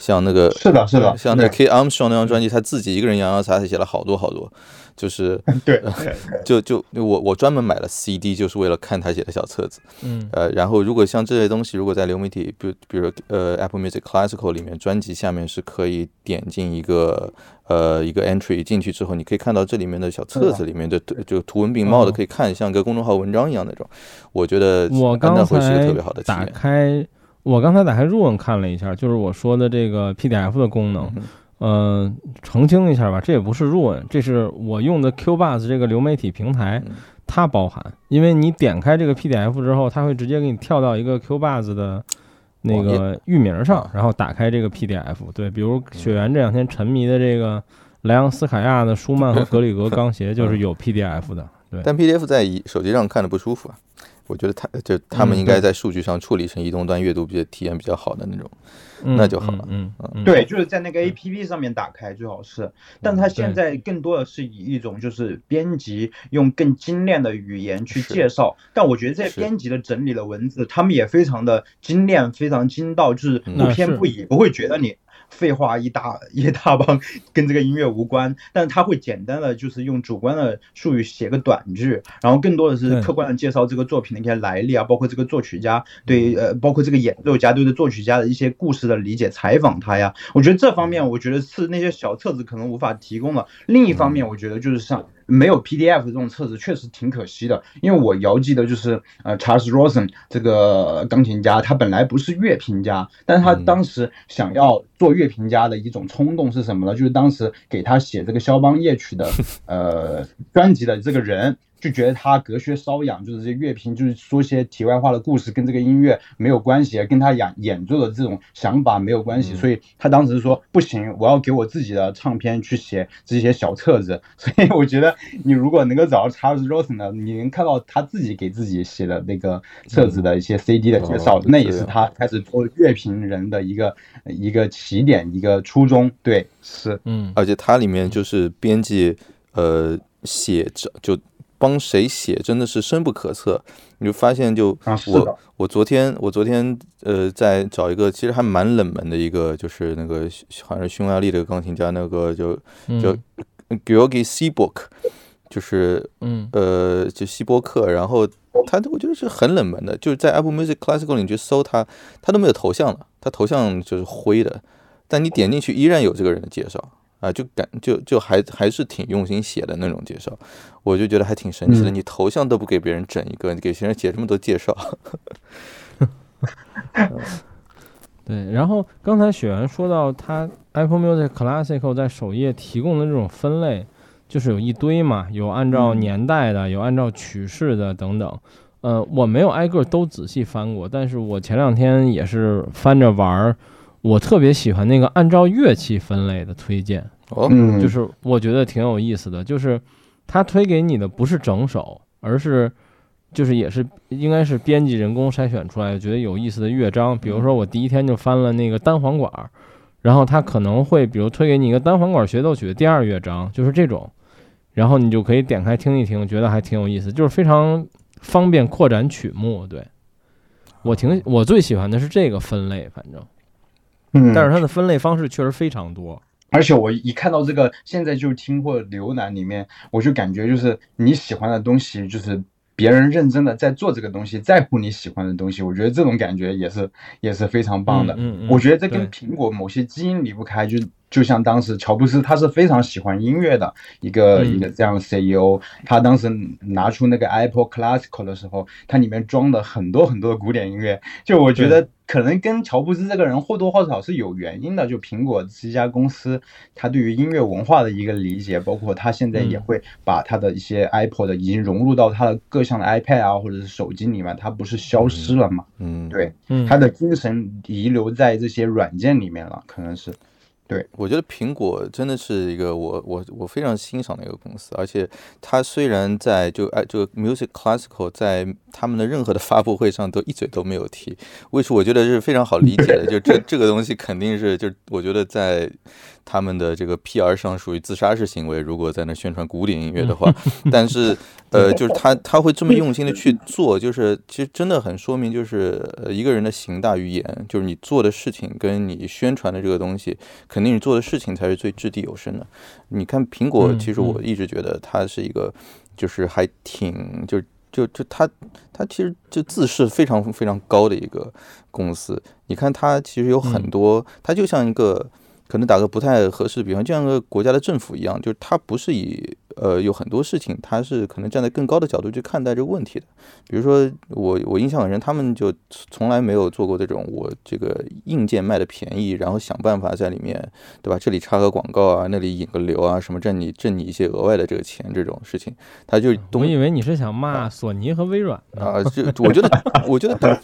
像那个是的，是的，像那个 K Armstrong 那张专辑，他自己一个人洋洋洒洒写了好多好多。就是 对，就就我我专门买了 CD，就是为了看他写的小册子。嗯，呃，然后如果像这些东西，如果在流媒体，比比如呃 Apple Music Classical 里面，专辑下面是可以点进一个呃一个 entry 进去之后，你可以看到这里面的小册子里面的就图文并茂的可以看，像个公众号文章一样那种。我觉得我刚才打开，我刚才打开入文看了一下，就是我说的这个 PDF 的功能。嗯，澄清一下吧，这也不是 Run，这是我用的 QBuzz 这个流媒体平台，它包含。因为你点开这个 PDF 之后，它会直接给你跳到一个 QBuzz 的那个域名上，然后打开这个 PDF。对，比如雪原这两天沉迷的这个莱昂斯卡亚的舒曼和格里格钢协就是有 PDF 的。对，但 PDF 在手机上看着不舒服啊。我觉得他就他们应该在数据上处理成移动端阅读比较体验比较好的那种，那就好了。嗯嗯，对，就是在那个 A P P 上面打开最好是，但它现在更多的是以一种就是编辑用更精炼的语言去介绍，但我觉得这些编辑的整理的文字，他们也非常的精炼，非常精到，就是不偏不倚，不会觉得你。废话一大一大帮，跟这个音乐无关，但是他会简单的就是用主观的术语写个短句，然后更多的是客观的介绍这个作品的一些来历啊，包括这个作曲家对呃，包括这个演奏家对这作曲家的一些故事的理解，采访他呀。我觉得这方面，我觉得是那些小册子可能无法提供的。另一方面，我觉得就是像。没有 PDF 这种册子确实挺可惜的，因为我遥记得就是呃，Charles Rosen 这个钢琴家，他本来不是乐评家，但是他当时想要做乐评家的一种冲动是什么呢？就是当时给他写这个肖邦夜曲的 呃专辑的这个人。就觉得他隔靴搔痒，就是这乐评就是说些题外话的故事，跟这个音乐没有关系，跟他演演奏的这种想法没有关系，所以他当时说不行，我要给我自己的唱片去写这些小册子。所以我觉得你如果能够找到 Charles Rosen 呢，你能看到他自己给自己写的那个册子的一些 CD 的介绍，那也是他开始做乐评人的一个一个起点，一个初衷。对，是，嗯，而且它里面就是编辑。呃，写着就帮谁写，真的是深不可测。你就发现，就我我昨天我昨天呃在找一个其实还蛮冷门的一个，就是那个好像是匈牙利的钢琴家，那个就叫 Georgi Seabook，就是嗯呃就希波克。然后他我觉得是很冷门的，就是在 Apple Music Classical 里去搜他，他都没有头像了，他头像就是灰的，但你点进去依然有这个人的介绍。啊，就感就就还还是挺用心写的那种介绍，我就觉得还挺神奇的。你头像都不给别人整一个，你给别人写这么多介绍。对，然后刚才雪原说到他 Apple Music Classical 在首页提供的这种分类，就是有一堆嘛，有按照年代的，有按照曲式的等等。呃，我没有挨个都仔细翻过，但是我前两天也是翻着玩儿。我特别喜欢那个按照乐器分类的推荐，哦，就是我觉得挺有意思的，就是他推给你的不是整首，而是就是也是应该是编辑人工筛选出来的，觉得有意思的乐章。比如说我第一天就翻了那个单簧管，然后他可能会比如推给你一个单簧管协奏曲的第二乐章，就是这种，然后你就可以点开听一听，觉得还挺有意思，就是非常方便扩展曲目。对我挺我最喜欢的是这个分类，反正。嗯，但是它的分类方式确实非常多，而且我一看到这个，现在就听或浏览里面，我就感觉就是你喜欢的东西，就是别人认真的在做这个东西，在乎你喜欢的东西，我觉得这种感觉也是也是非常棒的。嗯嗯，我觉得这跟苹果某些基因离不开，就就像当时乔布斯，他是非常喜欢音乐的一个一个这样的 CEO，他当时拿出那个 Apple Classical 的时候，它里面装了很多很多的古典音乐，就我觉得。可能跟乔布斯这个人或多或少是有原因的。就苹果这家公司，他对于音乐文化的一个理解，包括他现在也会把他的一些 iPod 已经融入到他的各项的 iPad 啊，或者是手机里面，它不是消失了嘛？嗯，对，他的精神遗留在这些软件里面了，可能是。对，我觉得苹果真的是一个我我我非常欣赏的一个公司，而且它虽然在就哎就 Music Classical 在他们的任何的发布会上都一嘴都没有提，为什么？我觉得是非常好理解的，就这这个东西肯定是就我觉得在。他们的这个 PR 上属于自杀式行为，如果在那宣传古典音乐的话，但是呃，就是他他会这么用心的去做，就是其实真的很说明，就是呃一个人的行大于言，就是你做的事情跟你宣传的这个东西，肯定你做的事情才是最掷地有声的。你看苹果，其实我一直觉得它是一个，就是还挺就就就它它其实就自视非常非常高的一个公司。你看它其实有很多，它就像一个。可能打个不太合适的比方，就像个国家的政府一样，就是它不是以。呃，有很多事情，他是可能站在更高的角度去看待这个问题的。比如说，我我印象很深，他们就从来没有做过这种我这个硬件卖的便宜，然后想办法在里面，对吧？这里插个广告啊，那里引个流啊，什么挣你挣你一些额外的这个钱这种事情，他就我以为你是想骂索尼和微软啊？就我觉得，我觉得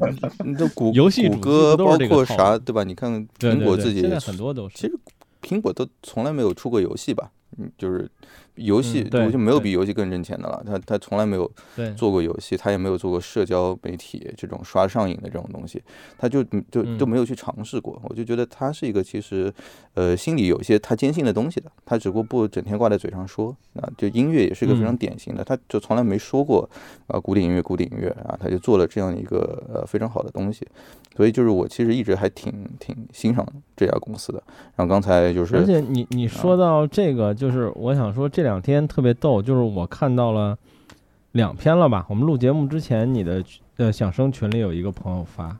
这谷 游戏谷歌包括啥，对吧？你看苹果自己现在很多都是，其实苹果都从来没有出过游戏吧？嗯，就是。游戏我就没有比游戏更挣钱的了。他他从来没有做过游戏，他也没有做过社交媒体这种刷上瘾的这种东西，他就就就没有去尝试过。我就觉得他是一个其实呃心里有一些他坚信的东西的，他只不过不整天挂在嘴上说。啊，就音乐也是一个非常典型的，他就从来没说过啊古典音乐古典音乐啊，他就做了这样一个呃非常好的东西。所以就是我其实一直还挺挺欣赏这家公司的。然后刚才就是，而且你你说到这个，就是我想说这两天特别逗，就是我看到了两篇了吧？我们录节目之前，你的呃响声群里有一个朋友发，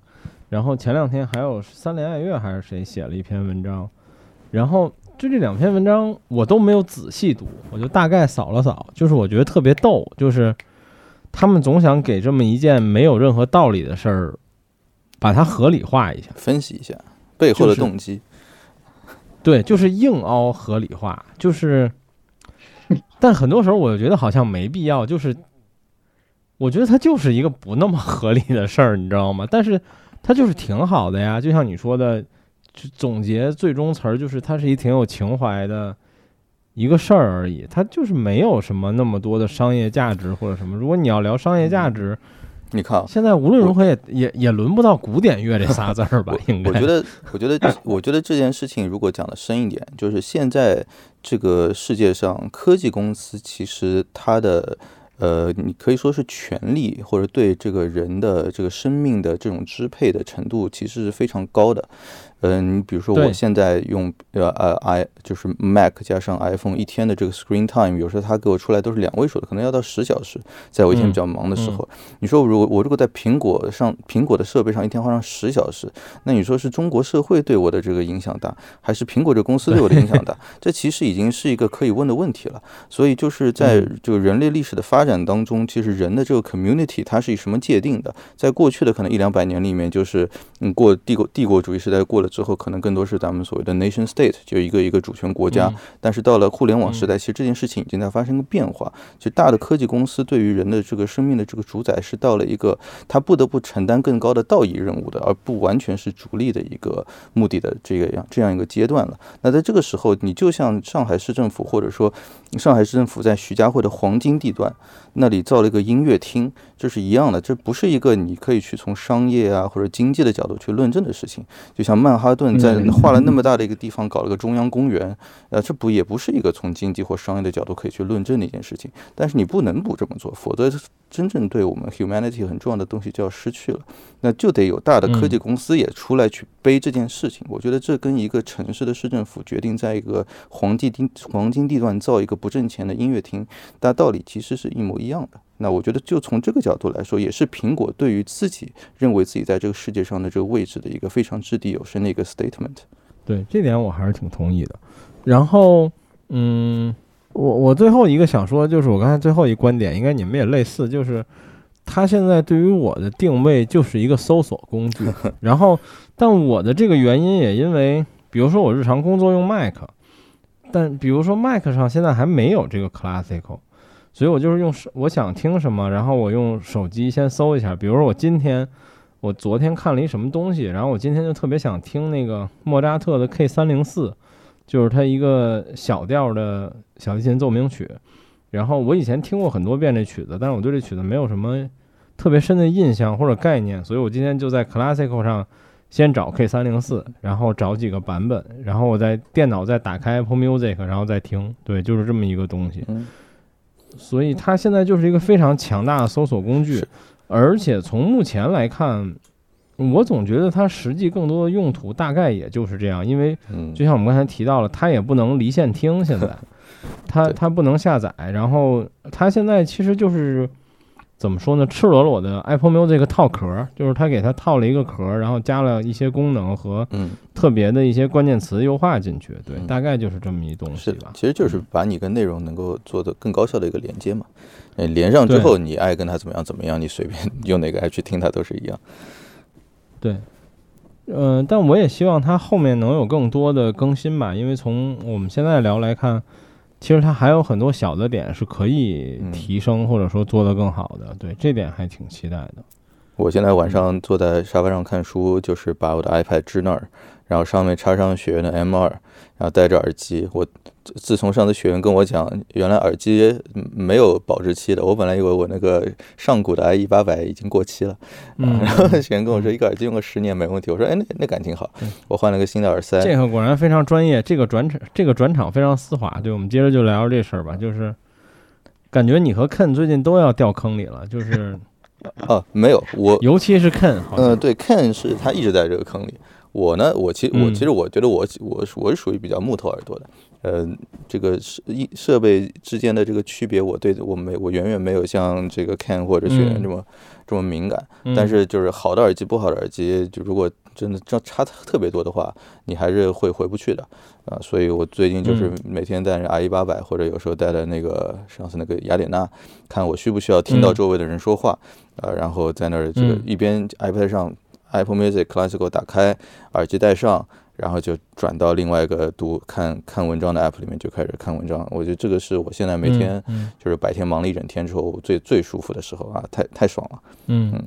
然后前两天还有三联爱乐还是谁写了一篇文章，然后就这两篇文章我都没有仔细读，我就大概扫了扫，就是我觉得特别逗，就是他们总想给这么一件没有任何道理的事儿。把它合理化一下，分析一下背后的动机。对，就是硬凹合理化，就是。但很多时候，我觉得好像没必要。就是我觉得它就是一个不那么合理的事儿，你知道吗？但是它就是挺好的呀，就像你说的，就总结最终词儿就是它是一挺有情怀的一个事儿而已，它就是没有什么那么多的商业价值或者什么。如果你要聊商业价值，你看，现在无论如何也也也轮不到古典乐这仨字儿吧？应该。我觉得，我觉得，我觉得这件事情如果讲的深一点，就是现在这个世界上科技公司其实它的。呃，你可以说是权力或者对这个人的这个生命的这种支配的程度，其实是非常高的。嗯，你比如说我现在用呃呃 i 就是 Mac 加上 iPhone 一天的这个 Screen Time，有时候它给我出来都是两位数的，可能要到十小时。在我一天比较忙的时候，你说如果我如果在苹果上苹果的设备上一天花上十小时，那你说是中国社会对我的这个影响大，还是苹果这公司对我的影响大？这其实已经是一个可以问的问题了。所以就是在这个人类历史的发展当中，其实人的这个 community 它是以什么界定的？在过去的可能一两百年里面，就是嗯过帝国帝国主义时代过了。之后可能更多是咱们所谓的 nation state，就一个一个主权国家。但是到了互联网时代，其实这件事情已经在发生个变化。就大的科技公司对于人的这个生命的这个主宰，是到了一个他不得不承担更高的道义任务的，而不完全是逐利的一个目的的这个样这样一个阶段了。那在这个时候，你就像上海市政府，或者说上海市政府在徐家汇的黄金地段。那里造了一个音乐厅，这是一样的，这不是一个你可以去从商业啊或者经济的角度去论证的事情。就像曼哈顿在画了那么大的一个地方搞了个中央公园，呃，这不也不是一个从经济或商业的角度可以去论证的一件事情。但是你不能不这么做，否则真正对我们 humanity 很重要的东西就要失去了。那就得有大的科技公司也出来去背这件事情。我觉得这跟一个城市的市政府决定在一个黄金地黄金地段造一个不挣钱的音乐厅，大道理其实是一模一。一样的，那我觉得就从这个角度来说，也是苹果对于自己认为自己在这个世界上的这个位置的一个非常掷地有声的一个 statement。对这点我还是挺同意的。然后，嗯，我我最后一个想说，就是我刚才最后一观点，应该你们也类似，就是它现在对于我的定位就是一个搜索工具。然后，但我的这个原因也因为，比如说我日常工作用 Mac，但比如说 Mac 上现在还没有这个 Classical。所以我就是用手，我想听什么，然后我用手机先搜一下。比如说我今天，我昨天看了一什么东西，然后我今天就特别想听那个莫扎特的 K 三零四，就是他一个小调的小提琴奏鸣曲。然后我以前听过很多遍这曲子，但是我对这曲子没有什么特别深的印象或者概念，所以我今天就在 Classical 上先找 K 三零四，然后找几个版本，然后我在电脑再打开 Apple Music，然后再听。对，就是这么一个东西。所以它现在就是一个非常强大的搜索工具，而且从目前来看，我总觉得它实际更多的用途大概也就是这样，因为就像我们刚才提到了，它也不能离线听，现在。它它不能下载，然后它现在其实就是。怎么说呢？赤裸裸的 Apple Music 套壳，就是它给它套了一个壳，然后加了一些功能和特别的一些关键词优化进去。对，大概就是这么一东西吧。其实就是把你跟内容能够做的更高效的一个连接嘛。连上之后，你爱跟它怎么样怎么样，你随便 用哪个 App 去听它都是一样。对，嗯，但我也希望它后面能有更多的更新吧，因为从我们现在聊来看。其实它还有很多小的点是可以提升或者说做得更好的，对这点还挺期待的。我现在晚上坐在沙发上看书，就是把我的 iPad 支那儿。然后上面插上学院的 M2，然后戴着耳机。我自从上次雪原跟我讲，原来耳机没有保质期的。我本来以为我那个上古的 IE 八百已经过期了，嗯 然后雪原跟我说一个耳机用个十年没问题。我说哎，那那感挺好。我换了个新的耳塞。这个果然非常专业。这个转场这个转场非常丝滑。对，我们接着就聊聊这事儿吧。就是感觉你和 Ken 最近都要掉坑里了。就是 哦，没有我，尤其是 Ken。嗯，对，Ken 是他一直在这个坑里。我呢，我其我其实我觉得我我我是属于比较木头耳朵的，呃，这个设一设备之间的这个区别，我对我没我远远没有像这个 Can 或者雪人这么这么敏感。但是就是好的耳机不好的耳机，就如果真的这差特别多的话，你还是会回不去的。啊。所以我最近就是每天带着 IE 八百，或者有时候带着那个上次那个雅典娜，看我需不需要听到周围的人说话。啊，然后在那儿这个一边 iPad 上。Apple Music Classical 打开，耳机戴上，然后就转到另外一个读看看文章的 app 里面就开始看文章。我觉得这个是我现在每天就是白天忙了一整天之后最最舒服的时候啊，太太爽了。嗯嗯。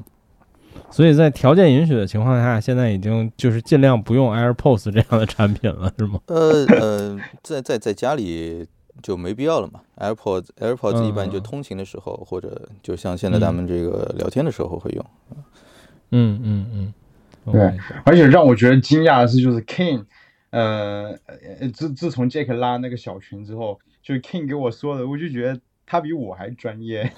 所以在条件允许的情况下，现在已经就是尽量不用 AirPods 这样的产品了，是吗？呃呃，在在在家里就没必要了嘛。AirPods AirPods 一般就通勤的时候，或者就像现在咱们这个聊天的时候会用。嗯嗯嗯嗯。对，而且让我觉得惊讶的是，就是 King，呃，自自从 Jack 拉那个小群之后，就是 King 给我说的，我就觉得。他比我还专业，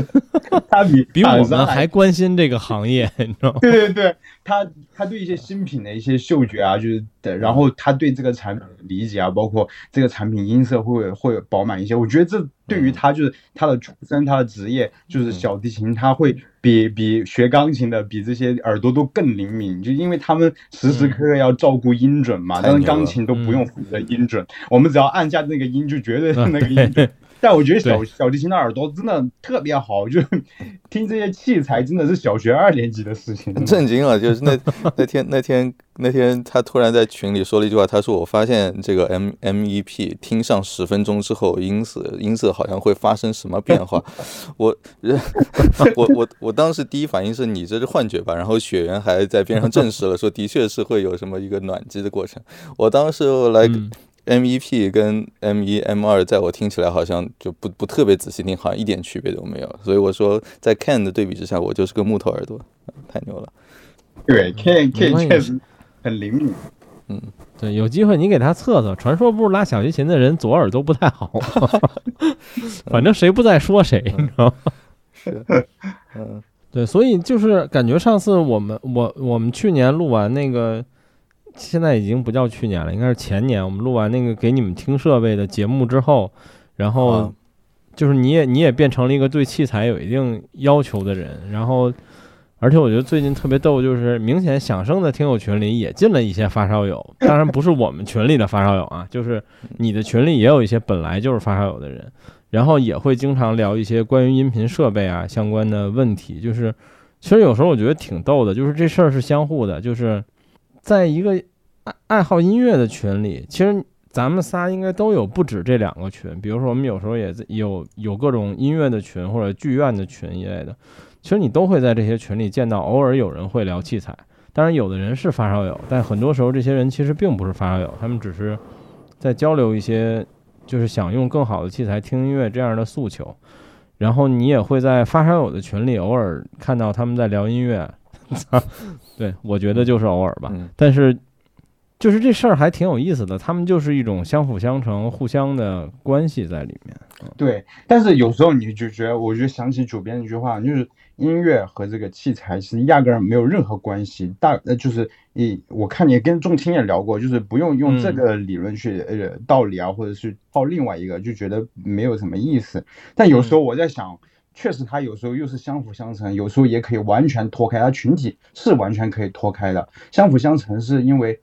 他比比我们还关心这个行业，你知道吗？对对对，他他对一些新品的一些嗅觉啊，就是的，然后他对这个产品的理解啊，包括这个产品音色会会饱满一些。我觉得这对于他就是他的出身，他的职业就是小提琴，他会比比学钢琴的比这些耳朵都更灵敏，就因为他们时时刻刻要照顾音准嘛。但是钢琴都不用负责音准，我们只要按下那个音，就绝对是那个音准。但我觉得小小提琴的耳朵真的特别好，就 听这些器材真的是小学二年级的事情。震惊了，就是那 那天那天那天他突然在群里说了一句话，他说我发现这个 M M E P 听上十分钟之后音色音色好像会发生什么变化。我我我我当时第一反应是你这是幻觉吧？然后雪原还在边上证实了，说的确是会有什么一个暖机的过程。我当时来。M 一 P 跟 M 一 M 二，在我听起来好像就不不特别仔细听，好像一点区别都没有。所以我说，在 Ken 的对比之下，我就是个木头耳朵，太牛了。对，Ken Ken 确实很灵敏。嗯，对，有机会你给他测测。传说不是拉小提琴的人左耳朵不太好，反正谁不在说谁，你知道吗？是，嗯，对，所以就是感觉上次我们我我们去年录完那个。现在已经不叫去年了，应该是前年。我们录完那个给你们听设备的节目之后，然后就是你也你也变成了一个对器材有一定要求的人。然后，而且我觉得最近特别逗，就是明显响声的听友群里也进了一些发烧友，当然不是我们群里的发烧友啊，就是你的群里也有一些本来就是发烧友的人，然后也会经常聊一些关于音频设备啊相关的问题。就是其实有时候我觉得挺逗的，就是这事儿是相互的，就是。在一个爱爱好音乐的群里，其实咱们仨应该都有不止这两个群。比如说，我们有时候也有有各种音乐的群或者剧院的群一类的。其实你都会在这些群里见到，偶尔有人会聊器材。当然，有的人是发烧友，但很多时候这些人其实并不是发烧友，他们只是在交流一些就是想用更好的器材听音乐这样的诉求。然后你也会在发烧友的群里偶尔看到他们在聊音乐。对，我觉得就是偶尔吧，但是就是这事儿还挺有意思的，他们就是一种相辅相成、互相的关系在里面。对，但是有时候你就觉得，我就想起主编一句话，就是音乐和这个器材其实压根儿没有任何关系。大呃，就是你我看你跟仲青也聊过，就是不用用这个理论去呃道理啊，或者是套另外一个，就觉得没有什么意思。但有时候我在想。确实，它有时候又是相辅相成，有时候也可以完全脱开。它群体是完全可以脱开的。相辅相成是因为，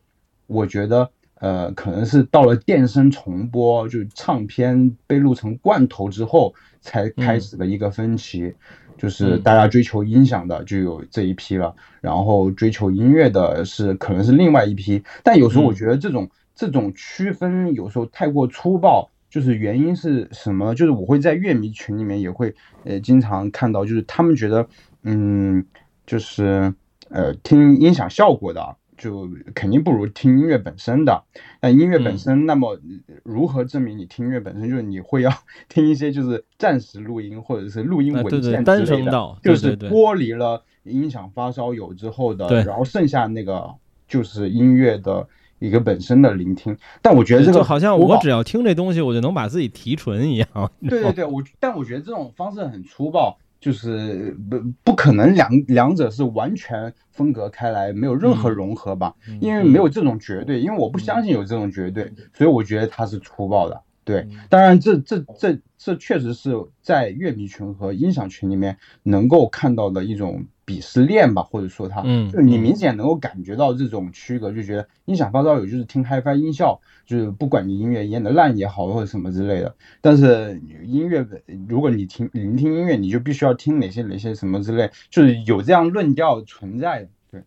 我觉得，呃，可能是到了电声重播，就唱片被录成罐头之后，才开始的一个分歧。就是大家追求音响的就有这一批了，然后追求音乐的是可能是另外一批。但有时候我觉得这种这种区分有时候太过粗暴。就是原因是什么？就是我会在乐迷群里面也会，呃，经常看到，就是他们觉得，嗯，就是呃，听音响效果的，就肯定不如听音乐本身的。那音乐本身，那么如何证明你听音乐本身？就是你会要 听一些就是暂时录音或者是录音文件之类的，就是剥离了音响发烧友之后的，然后剩下那个就是音乐的。一个本身的聆听，但我觉得这个好像我只要听这东西，我就能把自己提纯一样。对对对，我但我觉得这种方式很粗暴，就是不不可能两两者是完全分隔开来，没有任何融合吧？因为没有这种绝对，因为我不相信有这种绝对，所以我觉得它是粗暴的。对，当然这这这这确实是在乐迷群和音响群里面能够看到的一种。鄙视链吧，或者说他，嗯，就你明显能够感觉到这种区隔，就觉得音响发烧友就是听 HiFi 音效，就是不管你音乐演的烂也好，或者什么之类的。但是音乐，如果你听聆听音乐，你就必须要听哪些哪些什么之类，就是有这样论调存在的。对，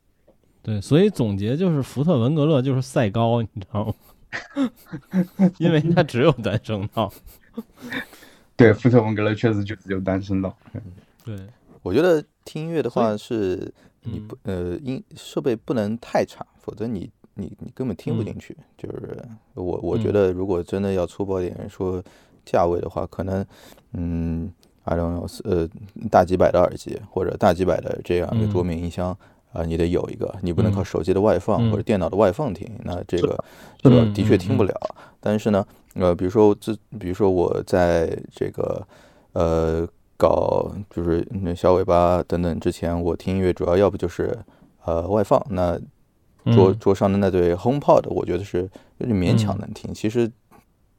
对，所以总结就是福特文格勒就是赛高，你知道吗？因为它只有单声道。对，福特文格勒确实就只有单声道。对，我觉得听音乐的话是，你不呃音设备不能太差，否则你你你根本听不进去。就是我我觉得如果真的要粗暴点说价位的话，可能嗯，I don't know，呃，大几百的耳机或者大几百的这样的桌面音箱。啊，你得有一个，你不能靠手机的外放或者电脑的外放听，那这个这个的确听不了。但是呢，呃，比如说这，比如说我在这个呃搞就是那小尾巴等等之前，我听音乐主要要不就是呃外放，那桌桌上的那对 HomePod，我觉得是有点勉强能听。其实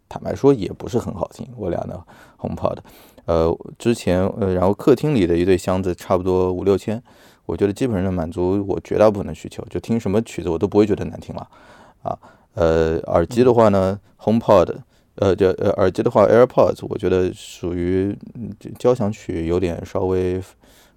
坦白说也不是很好听，我俩的 HomePod。呃，之前呃，然后客厅里的一对箱子差不多五六千。我觉得基本上满足我绝大部分的需求，就听什么曲子我都不会觉得难听了，啊，呃，耳机的话呢，HomePod，呃，就呃耳机的话，AirPods，我觉得属于交响曲有点稍微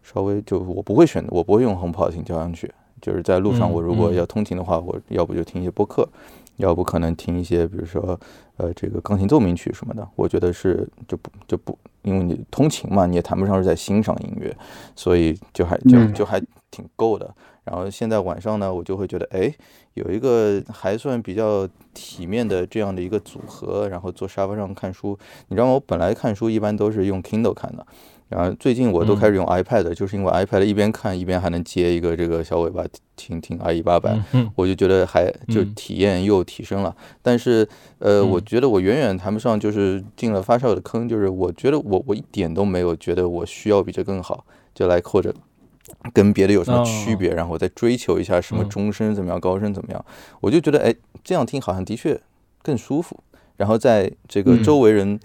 稍微就我不会选，我不会用 HomePod 听交响曲，就是在路上我如果要通勤的话，我要不就听一些播客，要不可能听一些比如说呃这个钢琴奏鸣曲什么的，我觉得是就不就不。因为你通勤嘛，你也谈不上是在欣赏音乐，所以就还就就还挺够的。然后现在晚上呢，我就会觉得，哎，有一个还算比较体面的这样的一个组合，然后坐沙发上看书。你知道吗？我本来看书一般都是用 Kindle 看的。然后最近我都开始用 iPad，就是因为 iPad 一边看一边还能接一个这个小尾巴听听 IE 八百，我就觉得还就体验又提升了。但是呃，我觉得我远远谈不上就是进了发烧友的坑，就是我觉得我我一点都没有觉得我需要比这更好，就来或者跟别的有什么区别，然后再追求一下什么中声怎么样，高声怎么样，我就觉得哎这样听好像的确更舒服。然后在这个周围人。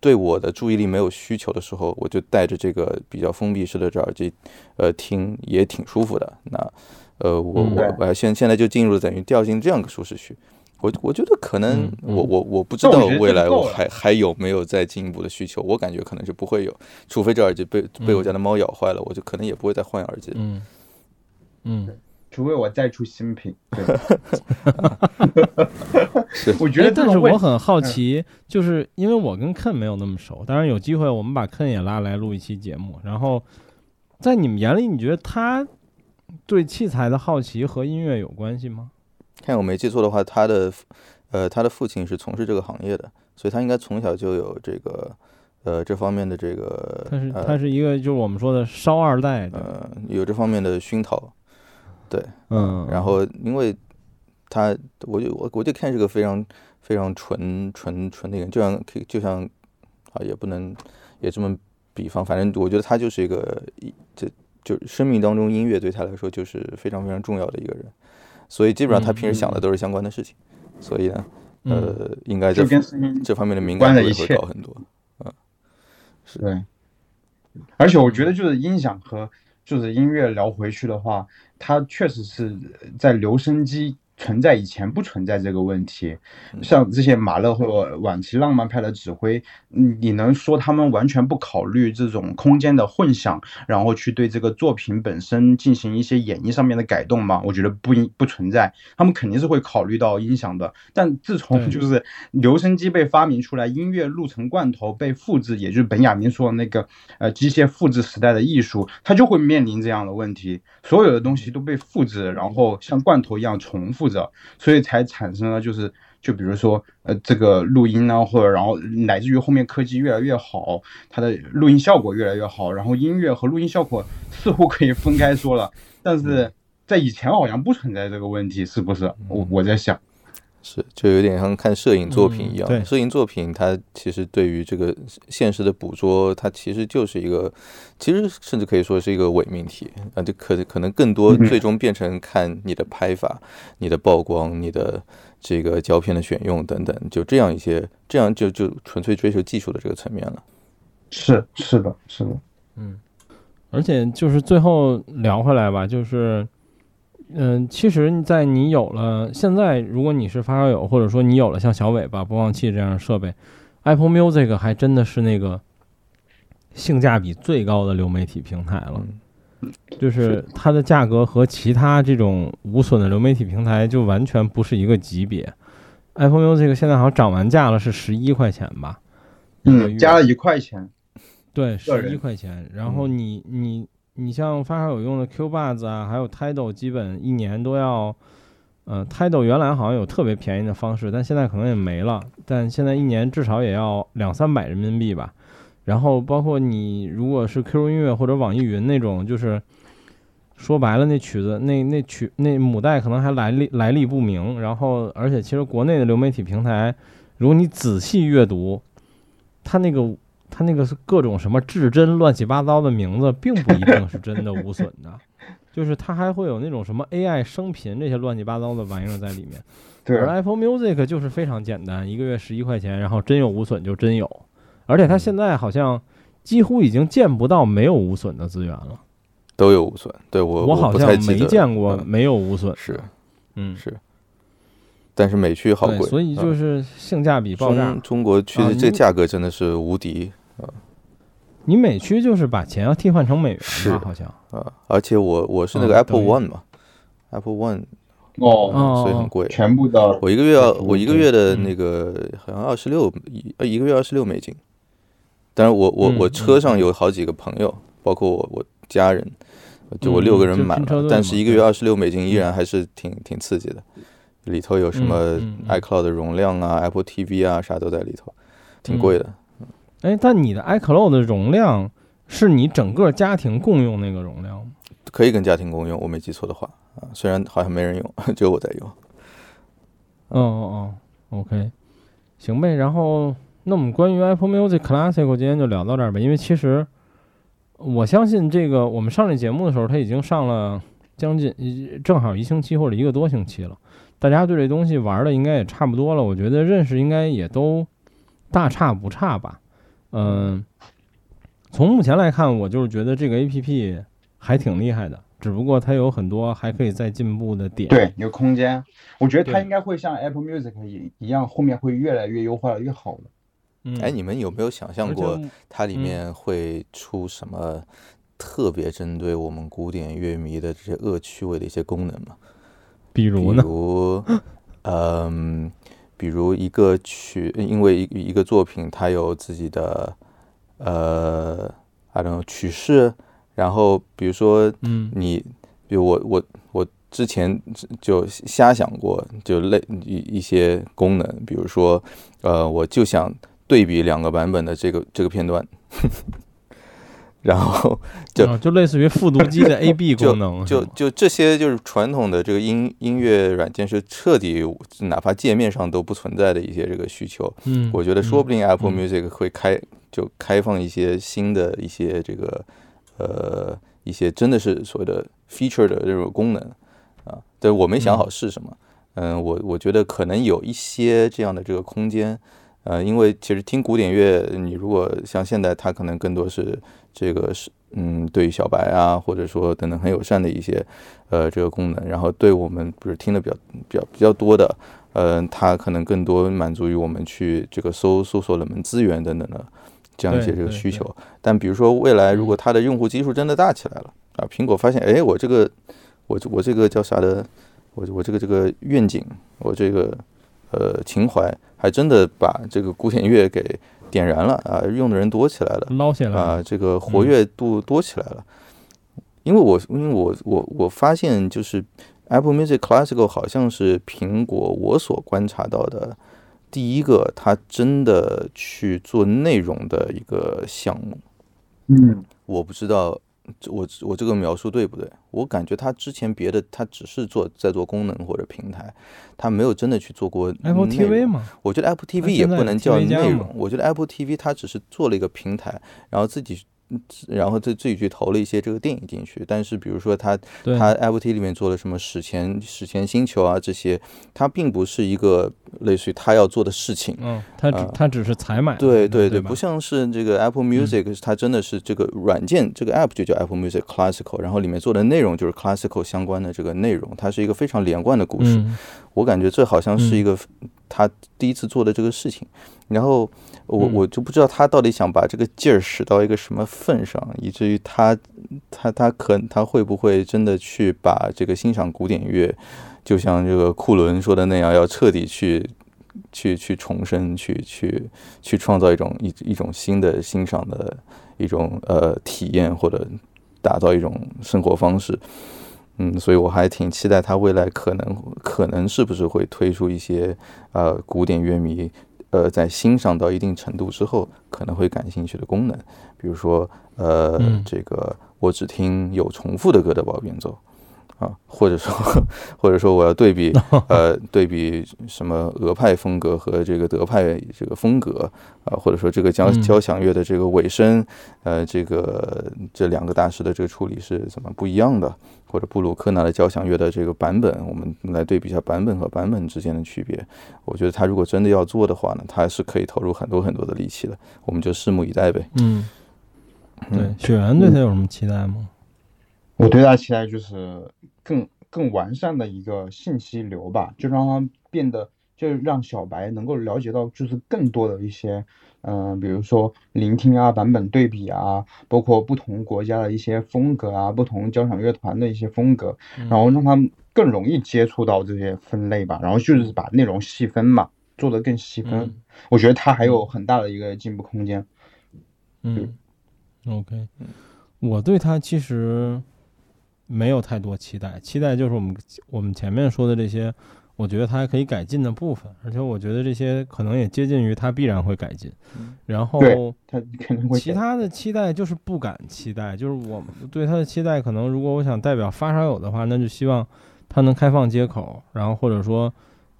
对我的注意力没有需求的时候，我就戴着这个比较封闭式的这耳机，呃，听也挺舒服的。那，呃，我我我现现在就进入等于掉进这样个舒适区。我我觉得可能我我我不知道未来我还还有没有再进一步的需求。我感觉可能是不会有，除非这耳机被被我家的猫咬坏了，我就可能也不会再换耳机。嗯嗯。除非我再出新品，是，我觉得，但是我很好奇，就是因为我跟 Ken 没有那么熟，当然有机会我们把 Ken 也拉来录一期节目。然后，在你们眼里，你觉得他对器材的好奇和音乐有关系吗？看我没记错的话，他的呃，他的父亲是从事这个行业的，所以他应该从小就有这个呃这方面的这个。他是他是一个就是我们说的烧二代，呃，有这方面的熏陶。对，嗯，然后因为他，我就我我就看是个非常非常纯纯纯的人，就像可以就像啊，也不能也这么比方，反正我觉得他就是一个一这就生命当中音乐对他来说就是非常非常重要的一个人，所以基本上他平时想的都是相关的事情，所以呢，呃，应该这这方面的敏感度会高很多，嗯，是对，而且我觉得就是音响和。就是音乐聊回去的话，它确实是在留声机。存在以前不存在这个问题，像这些马勒或晚期浪漫派的指挥，你能说他们完全不考虑这种空间的混响，然后去对这个作品本身进行一些演绎上面的改动吗？我觉得不不存在，他们肯定是会考虑到音响的。但自从就是留声机被发明出来，音乐录成罐头被复制，也就是本雅明说的那个呃机械复制时代的艺术，它就会面临这样的问题，所有的东西都被复制，然后像罐头一样重复。着，所以才产生了就是，就比如说，呃，这个录音呢，或者然后乃至于后面科技越来越好，它的录音效果越来越好，然后音乐和录音效果 似乎可以分开说了，但是在以前好像不存在这个问题，是不是？我我在想。是，就有点像看摄影作品一样。对，摄影作品它其实对于这个现实的捕捉，它其实就是一个，其实甚至可以说是一个伪命题啊。就可可能更多最终变成看你的拍法、你的曝光、你的这个胶片的选用等等，就这样一些，这样就就纯粹追求技术的这个层面了。是是的，是的，嗯。而且就是最后聊回来吧，就是。嗯，其实，在你有了现在，如果你是发烧友，或者说你有了像小尾巴播放器这样的设备，Apple Music 还真的是那个性价比最高的流媒体平台了。就是它的价格和其他这种无损的流媒体平台就完全不是一个级别。Apple Music 现在好像涨完价了，是十一块钱吧？嗯，加了一块钱。对，十一块钱。然后你你你像发烧友用的 Q Buzz 啊，还有 Tidal，基本一年都要。嗯，Tidal 原来好像有特别便宜的方式，但现在可能也没了。但现在一年至少也要两三百人民币吧。然后包括你如果是 QQ 音乐或者网易云那种，就是说白了，那曲子那那曲那母带可能还来历来历不明。然后而且其实国内的流媒体平台，如果你仔细阅读，它那个它那个是各种什么至真乱七八糟的名字，并不一定是真的无损的。就是它还会有那种什么 AI 声频这些乱七八糟的玩意儿在里面，对。而 Apple Music 就是非常简单，一个月十一块钱，然后真有无损就真有，而且它现在好像几乎已经见不到没有无损的资源了，都有无损。对我我好像没见过没有无损，是，嗯是。但是美区好贵，所以就是性价比爆炸。中国区的这价格真的是无敌啊。你美区就是把钱要替换成美元是好像。啊，而且我我是那个 Apple One 嘛，Apple One 哦，所以很贵，全部的。我一个月要我一个月的那个好像二十六一呃一个月二十六美金，但是我我我车上有好几个朋友，包括我我家人，就我六个人买了，但是一个月二十六美金依然还是挺挺刺激的，里头有什么 iCloud 的容量啊，Apple TV 啊啥都在里头，挺贵的。哎，但你的 iCloud 的容量是你整个家庭共用那个容量吗？可以跟家庭共用，我没记错的话啊。虽然好像没人用，只有我在用。哦哦哦，OK，行呗。然后，那我们关于 Apple Music Classic 今天就聊到这儿吧。因为其实我相信这个，我们上这节目的时候，它已经上了将近正好一星期或者一个多星期了。大家对这东西玩的应该也差不多了。我觉得认识应该也都大差不差吧。嗯，从目前来看，我就是觉得这个 A P P 还挺厉害的，只不过它有很多还可以再进步的点。对，有空间。我觉得它应该会像 Apple Music 一一样，后面会越来越优化越好的。嗯，哎，你们有没有想象过它里面会出什么特别针对我们古典乐迷的这些恶趣味的一些功能吗？比如呢？比如，嗯。比如一个曲，因为一一个作品，它有自己的呃，I don't know 曲式，然后比如说，嗯，你，比如我我我之前就瞎想过，就类一一些功能，比如说，呃，我就想对比两个版本的这个这个片段。然后就就类似于复读机的 A B 功能，就就这些就是传统的这个音音乐软件是彻底哪怕界面上都不存在的一些这个需求。嗯，我觉得说不定 Apple Music 会开就开放一些新的一些这个呃一些真的是所谓的 feature 的这种功能啊，对我没想好是什么。嗯，我我觉得可能有一些这样的这个空间。呃，因为其实听古典乐，你如果像现在，它可能更多是这个是，嗯，对于小白啊，或者说等等很友善的一些，呃，这个功能。然后对我们不是听的比较比较比较多的，呃，它可能更多满足于我们去这个搜搜索冷门资源等等的这样一些这个需求。但比如说未来如果它的用户基数真的大起来了啊，苹果发现，哎，我这个我我这个叫啥的，我我这个这个愿景，我这个呃情怀。还真的把这个古典乐给点燃了啊，用的人多起来了，捞起来啊，这个活跃度多起来了。因为我因为我我我发现就是 Apple Music Classical 好像是苹果我所观察到的第一个，它真的去做内容的一个项目。嗯，我不知道。我我这个描述对不对？我感觉他之前别的他只是做在做功能或者平台，他没有真的去做过 Apple TV 吗？我觉得 Apple TV 也不能叫内容，我觉得 Apple TV 它只是做了一个平台，然后自己。然后自自己去投了一些这个电影进去，但是比如说他他 Apple TV 里面做了什么史前史前星球啊这些，它并不是一个类似于他要做的事情。嗯，他只他只是采买。对对对，不像是这个 Apple Music，它真的是这个软件这个 App 就叫 Apple Music Classical，然后里面做的内容就是 Classical 相关的这个内容，它是一个非常连贯的故事。我感觉这好像是一个他第一次做的这个事情，然后。我我就不知道他到底想把这个劲儿使到一个什么份上，以至于他他他可他会不会真的去把这个欣赏古典乐，就像这个库伦说的那样，要彻底去去去重生，去去去创造一种一一种新的欣赏的一种呃体验，或者打造一种生活方式。嗯，所以我还挺期待他未来可能可能是不是会推出一些呃古典乐迷呃在欣赏到一定程度之后可能会感兴趣的功能，比如说呃这个我只听有重复的歌的包变奏。啊，或者说，或者说我要对比，呃，对比什么俄派风格和这个德派这个风格啊，或者说这个交交响乐的这个尾声，呃，这个这两个大师的这个处理是怎么不一样的？或者布鲁克纳的交响乐的这个版本，我们来对比一下版本和版本之间的区别。我觉得他如果真的要做的话呢，他是可以投入很多很多的力气的。我们就拭目以待呗。嗯，对，雪原对他有什么期待吗？我对他期待就是更更完善的一个信息流吧，就让他变得，就让小白能够了解到，就是更多的一些，嗯，比如说聆听啊、版本对比啊，包括不同国家的一些风格啊、不同交响乐团的一些风格，然后让他更容易接触到这些分类吧，然后就是把内容细分嘛，做得更细分。我觉得他还有很大的一个进步空间。嗯，OK，我对他其实。没有太多期待，期待就是我们我们前面说的这些，我觉得它还可以改进的部分，而且我觉得这些可能也接近于它必然会改进。然后，它肯定会。其他的期待就是不敢期待，就是我对它的期待，可能如果我想代表发烧友的话，那就希望它能开放接口，然后或者说，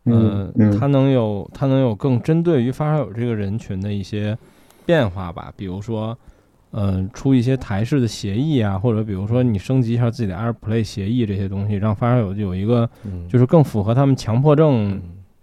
嗯，它能有它能有更针对于发烧友这个人群的一些变化吧，比如说。嗯，出一些台式的协议啊，或者比如说你升级一下自己的 AirPlay 协议这些东西，让发烧友有一个就是更符合他们强迫症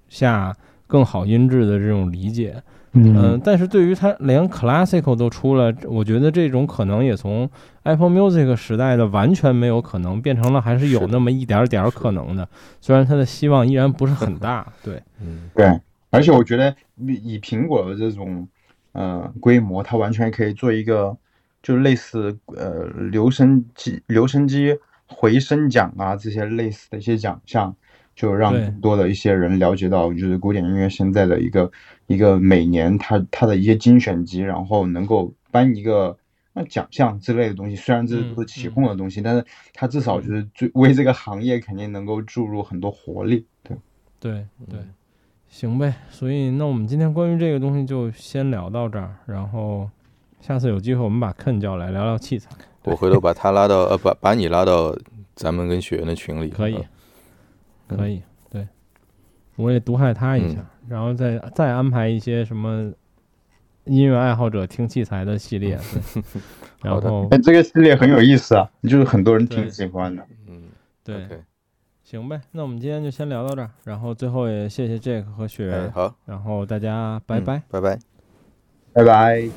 下更好音质的这种理解。嗯，但是对于它连 Classical 都出了，我觉得这种可能也从 Apple Music 时代的完全没有可能，变成了还是有那么一点点可能的。虽然它的希望依然不是很大。对，嗯，对。而且我觉得以苹果的这种呃规模，它完全可以做一个。就类似呃留声机、留声机回声奖啊，这些类似的一些奖项，就让更多的一些人了解到，就是古典音乐现在的一个一个每年它它的一些精选集，然后能够颁一个那奖项之类的东西。虽然这都是起哄的东西，但是它至少就是最为这个行业肯定能够注入很多活力。对对对，行呗。所以那我们今天关于这个东西就先聊到这儿，然后。下次有机会，我们把 Ken 叫来聊聊器材。我回头把他拉到，呃，把把你拉到咱们跟学员的群里。可以，可以，对，我也毒害他一下，然后再再安排一些什么音乐爱好者听器材的系列。然后，哎，这个系列很有意思啊，就是很多人挺喜欢的。嗯，对，行呗，那我们今天就先聊到这儿，然后最后也谢谢 Jack 和雪哎。好，然后大家拜拜，拜拜，拜拜。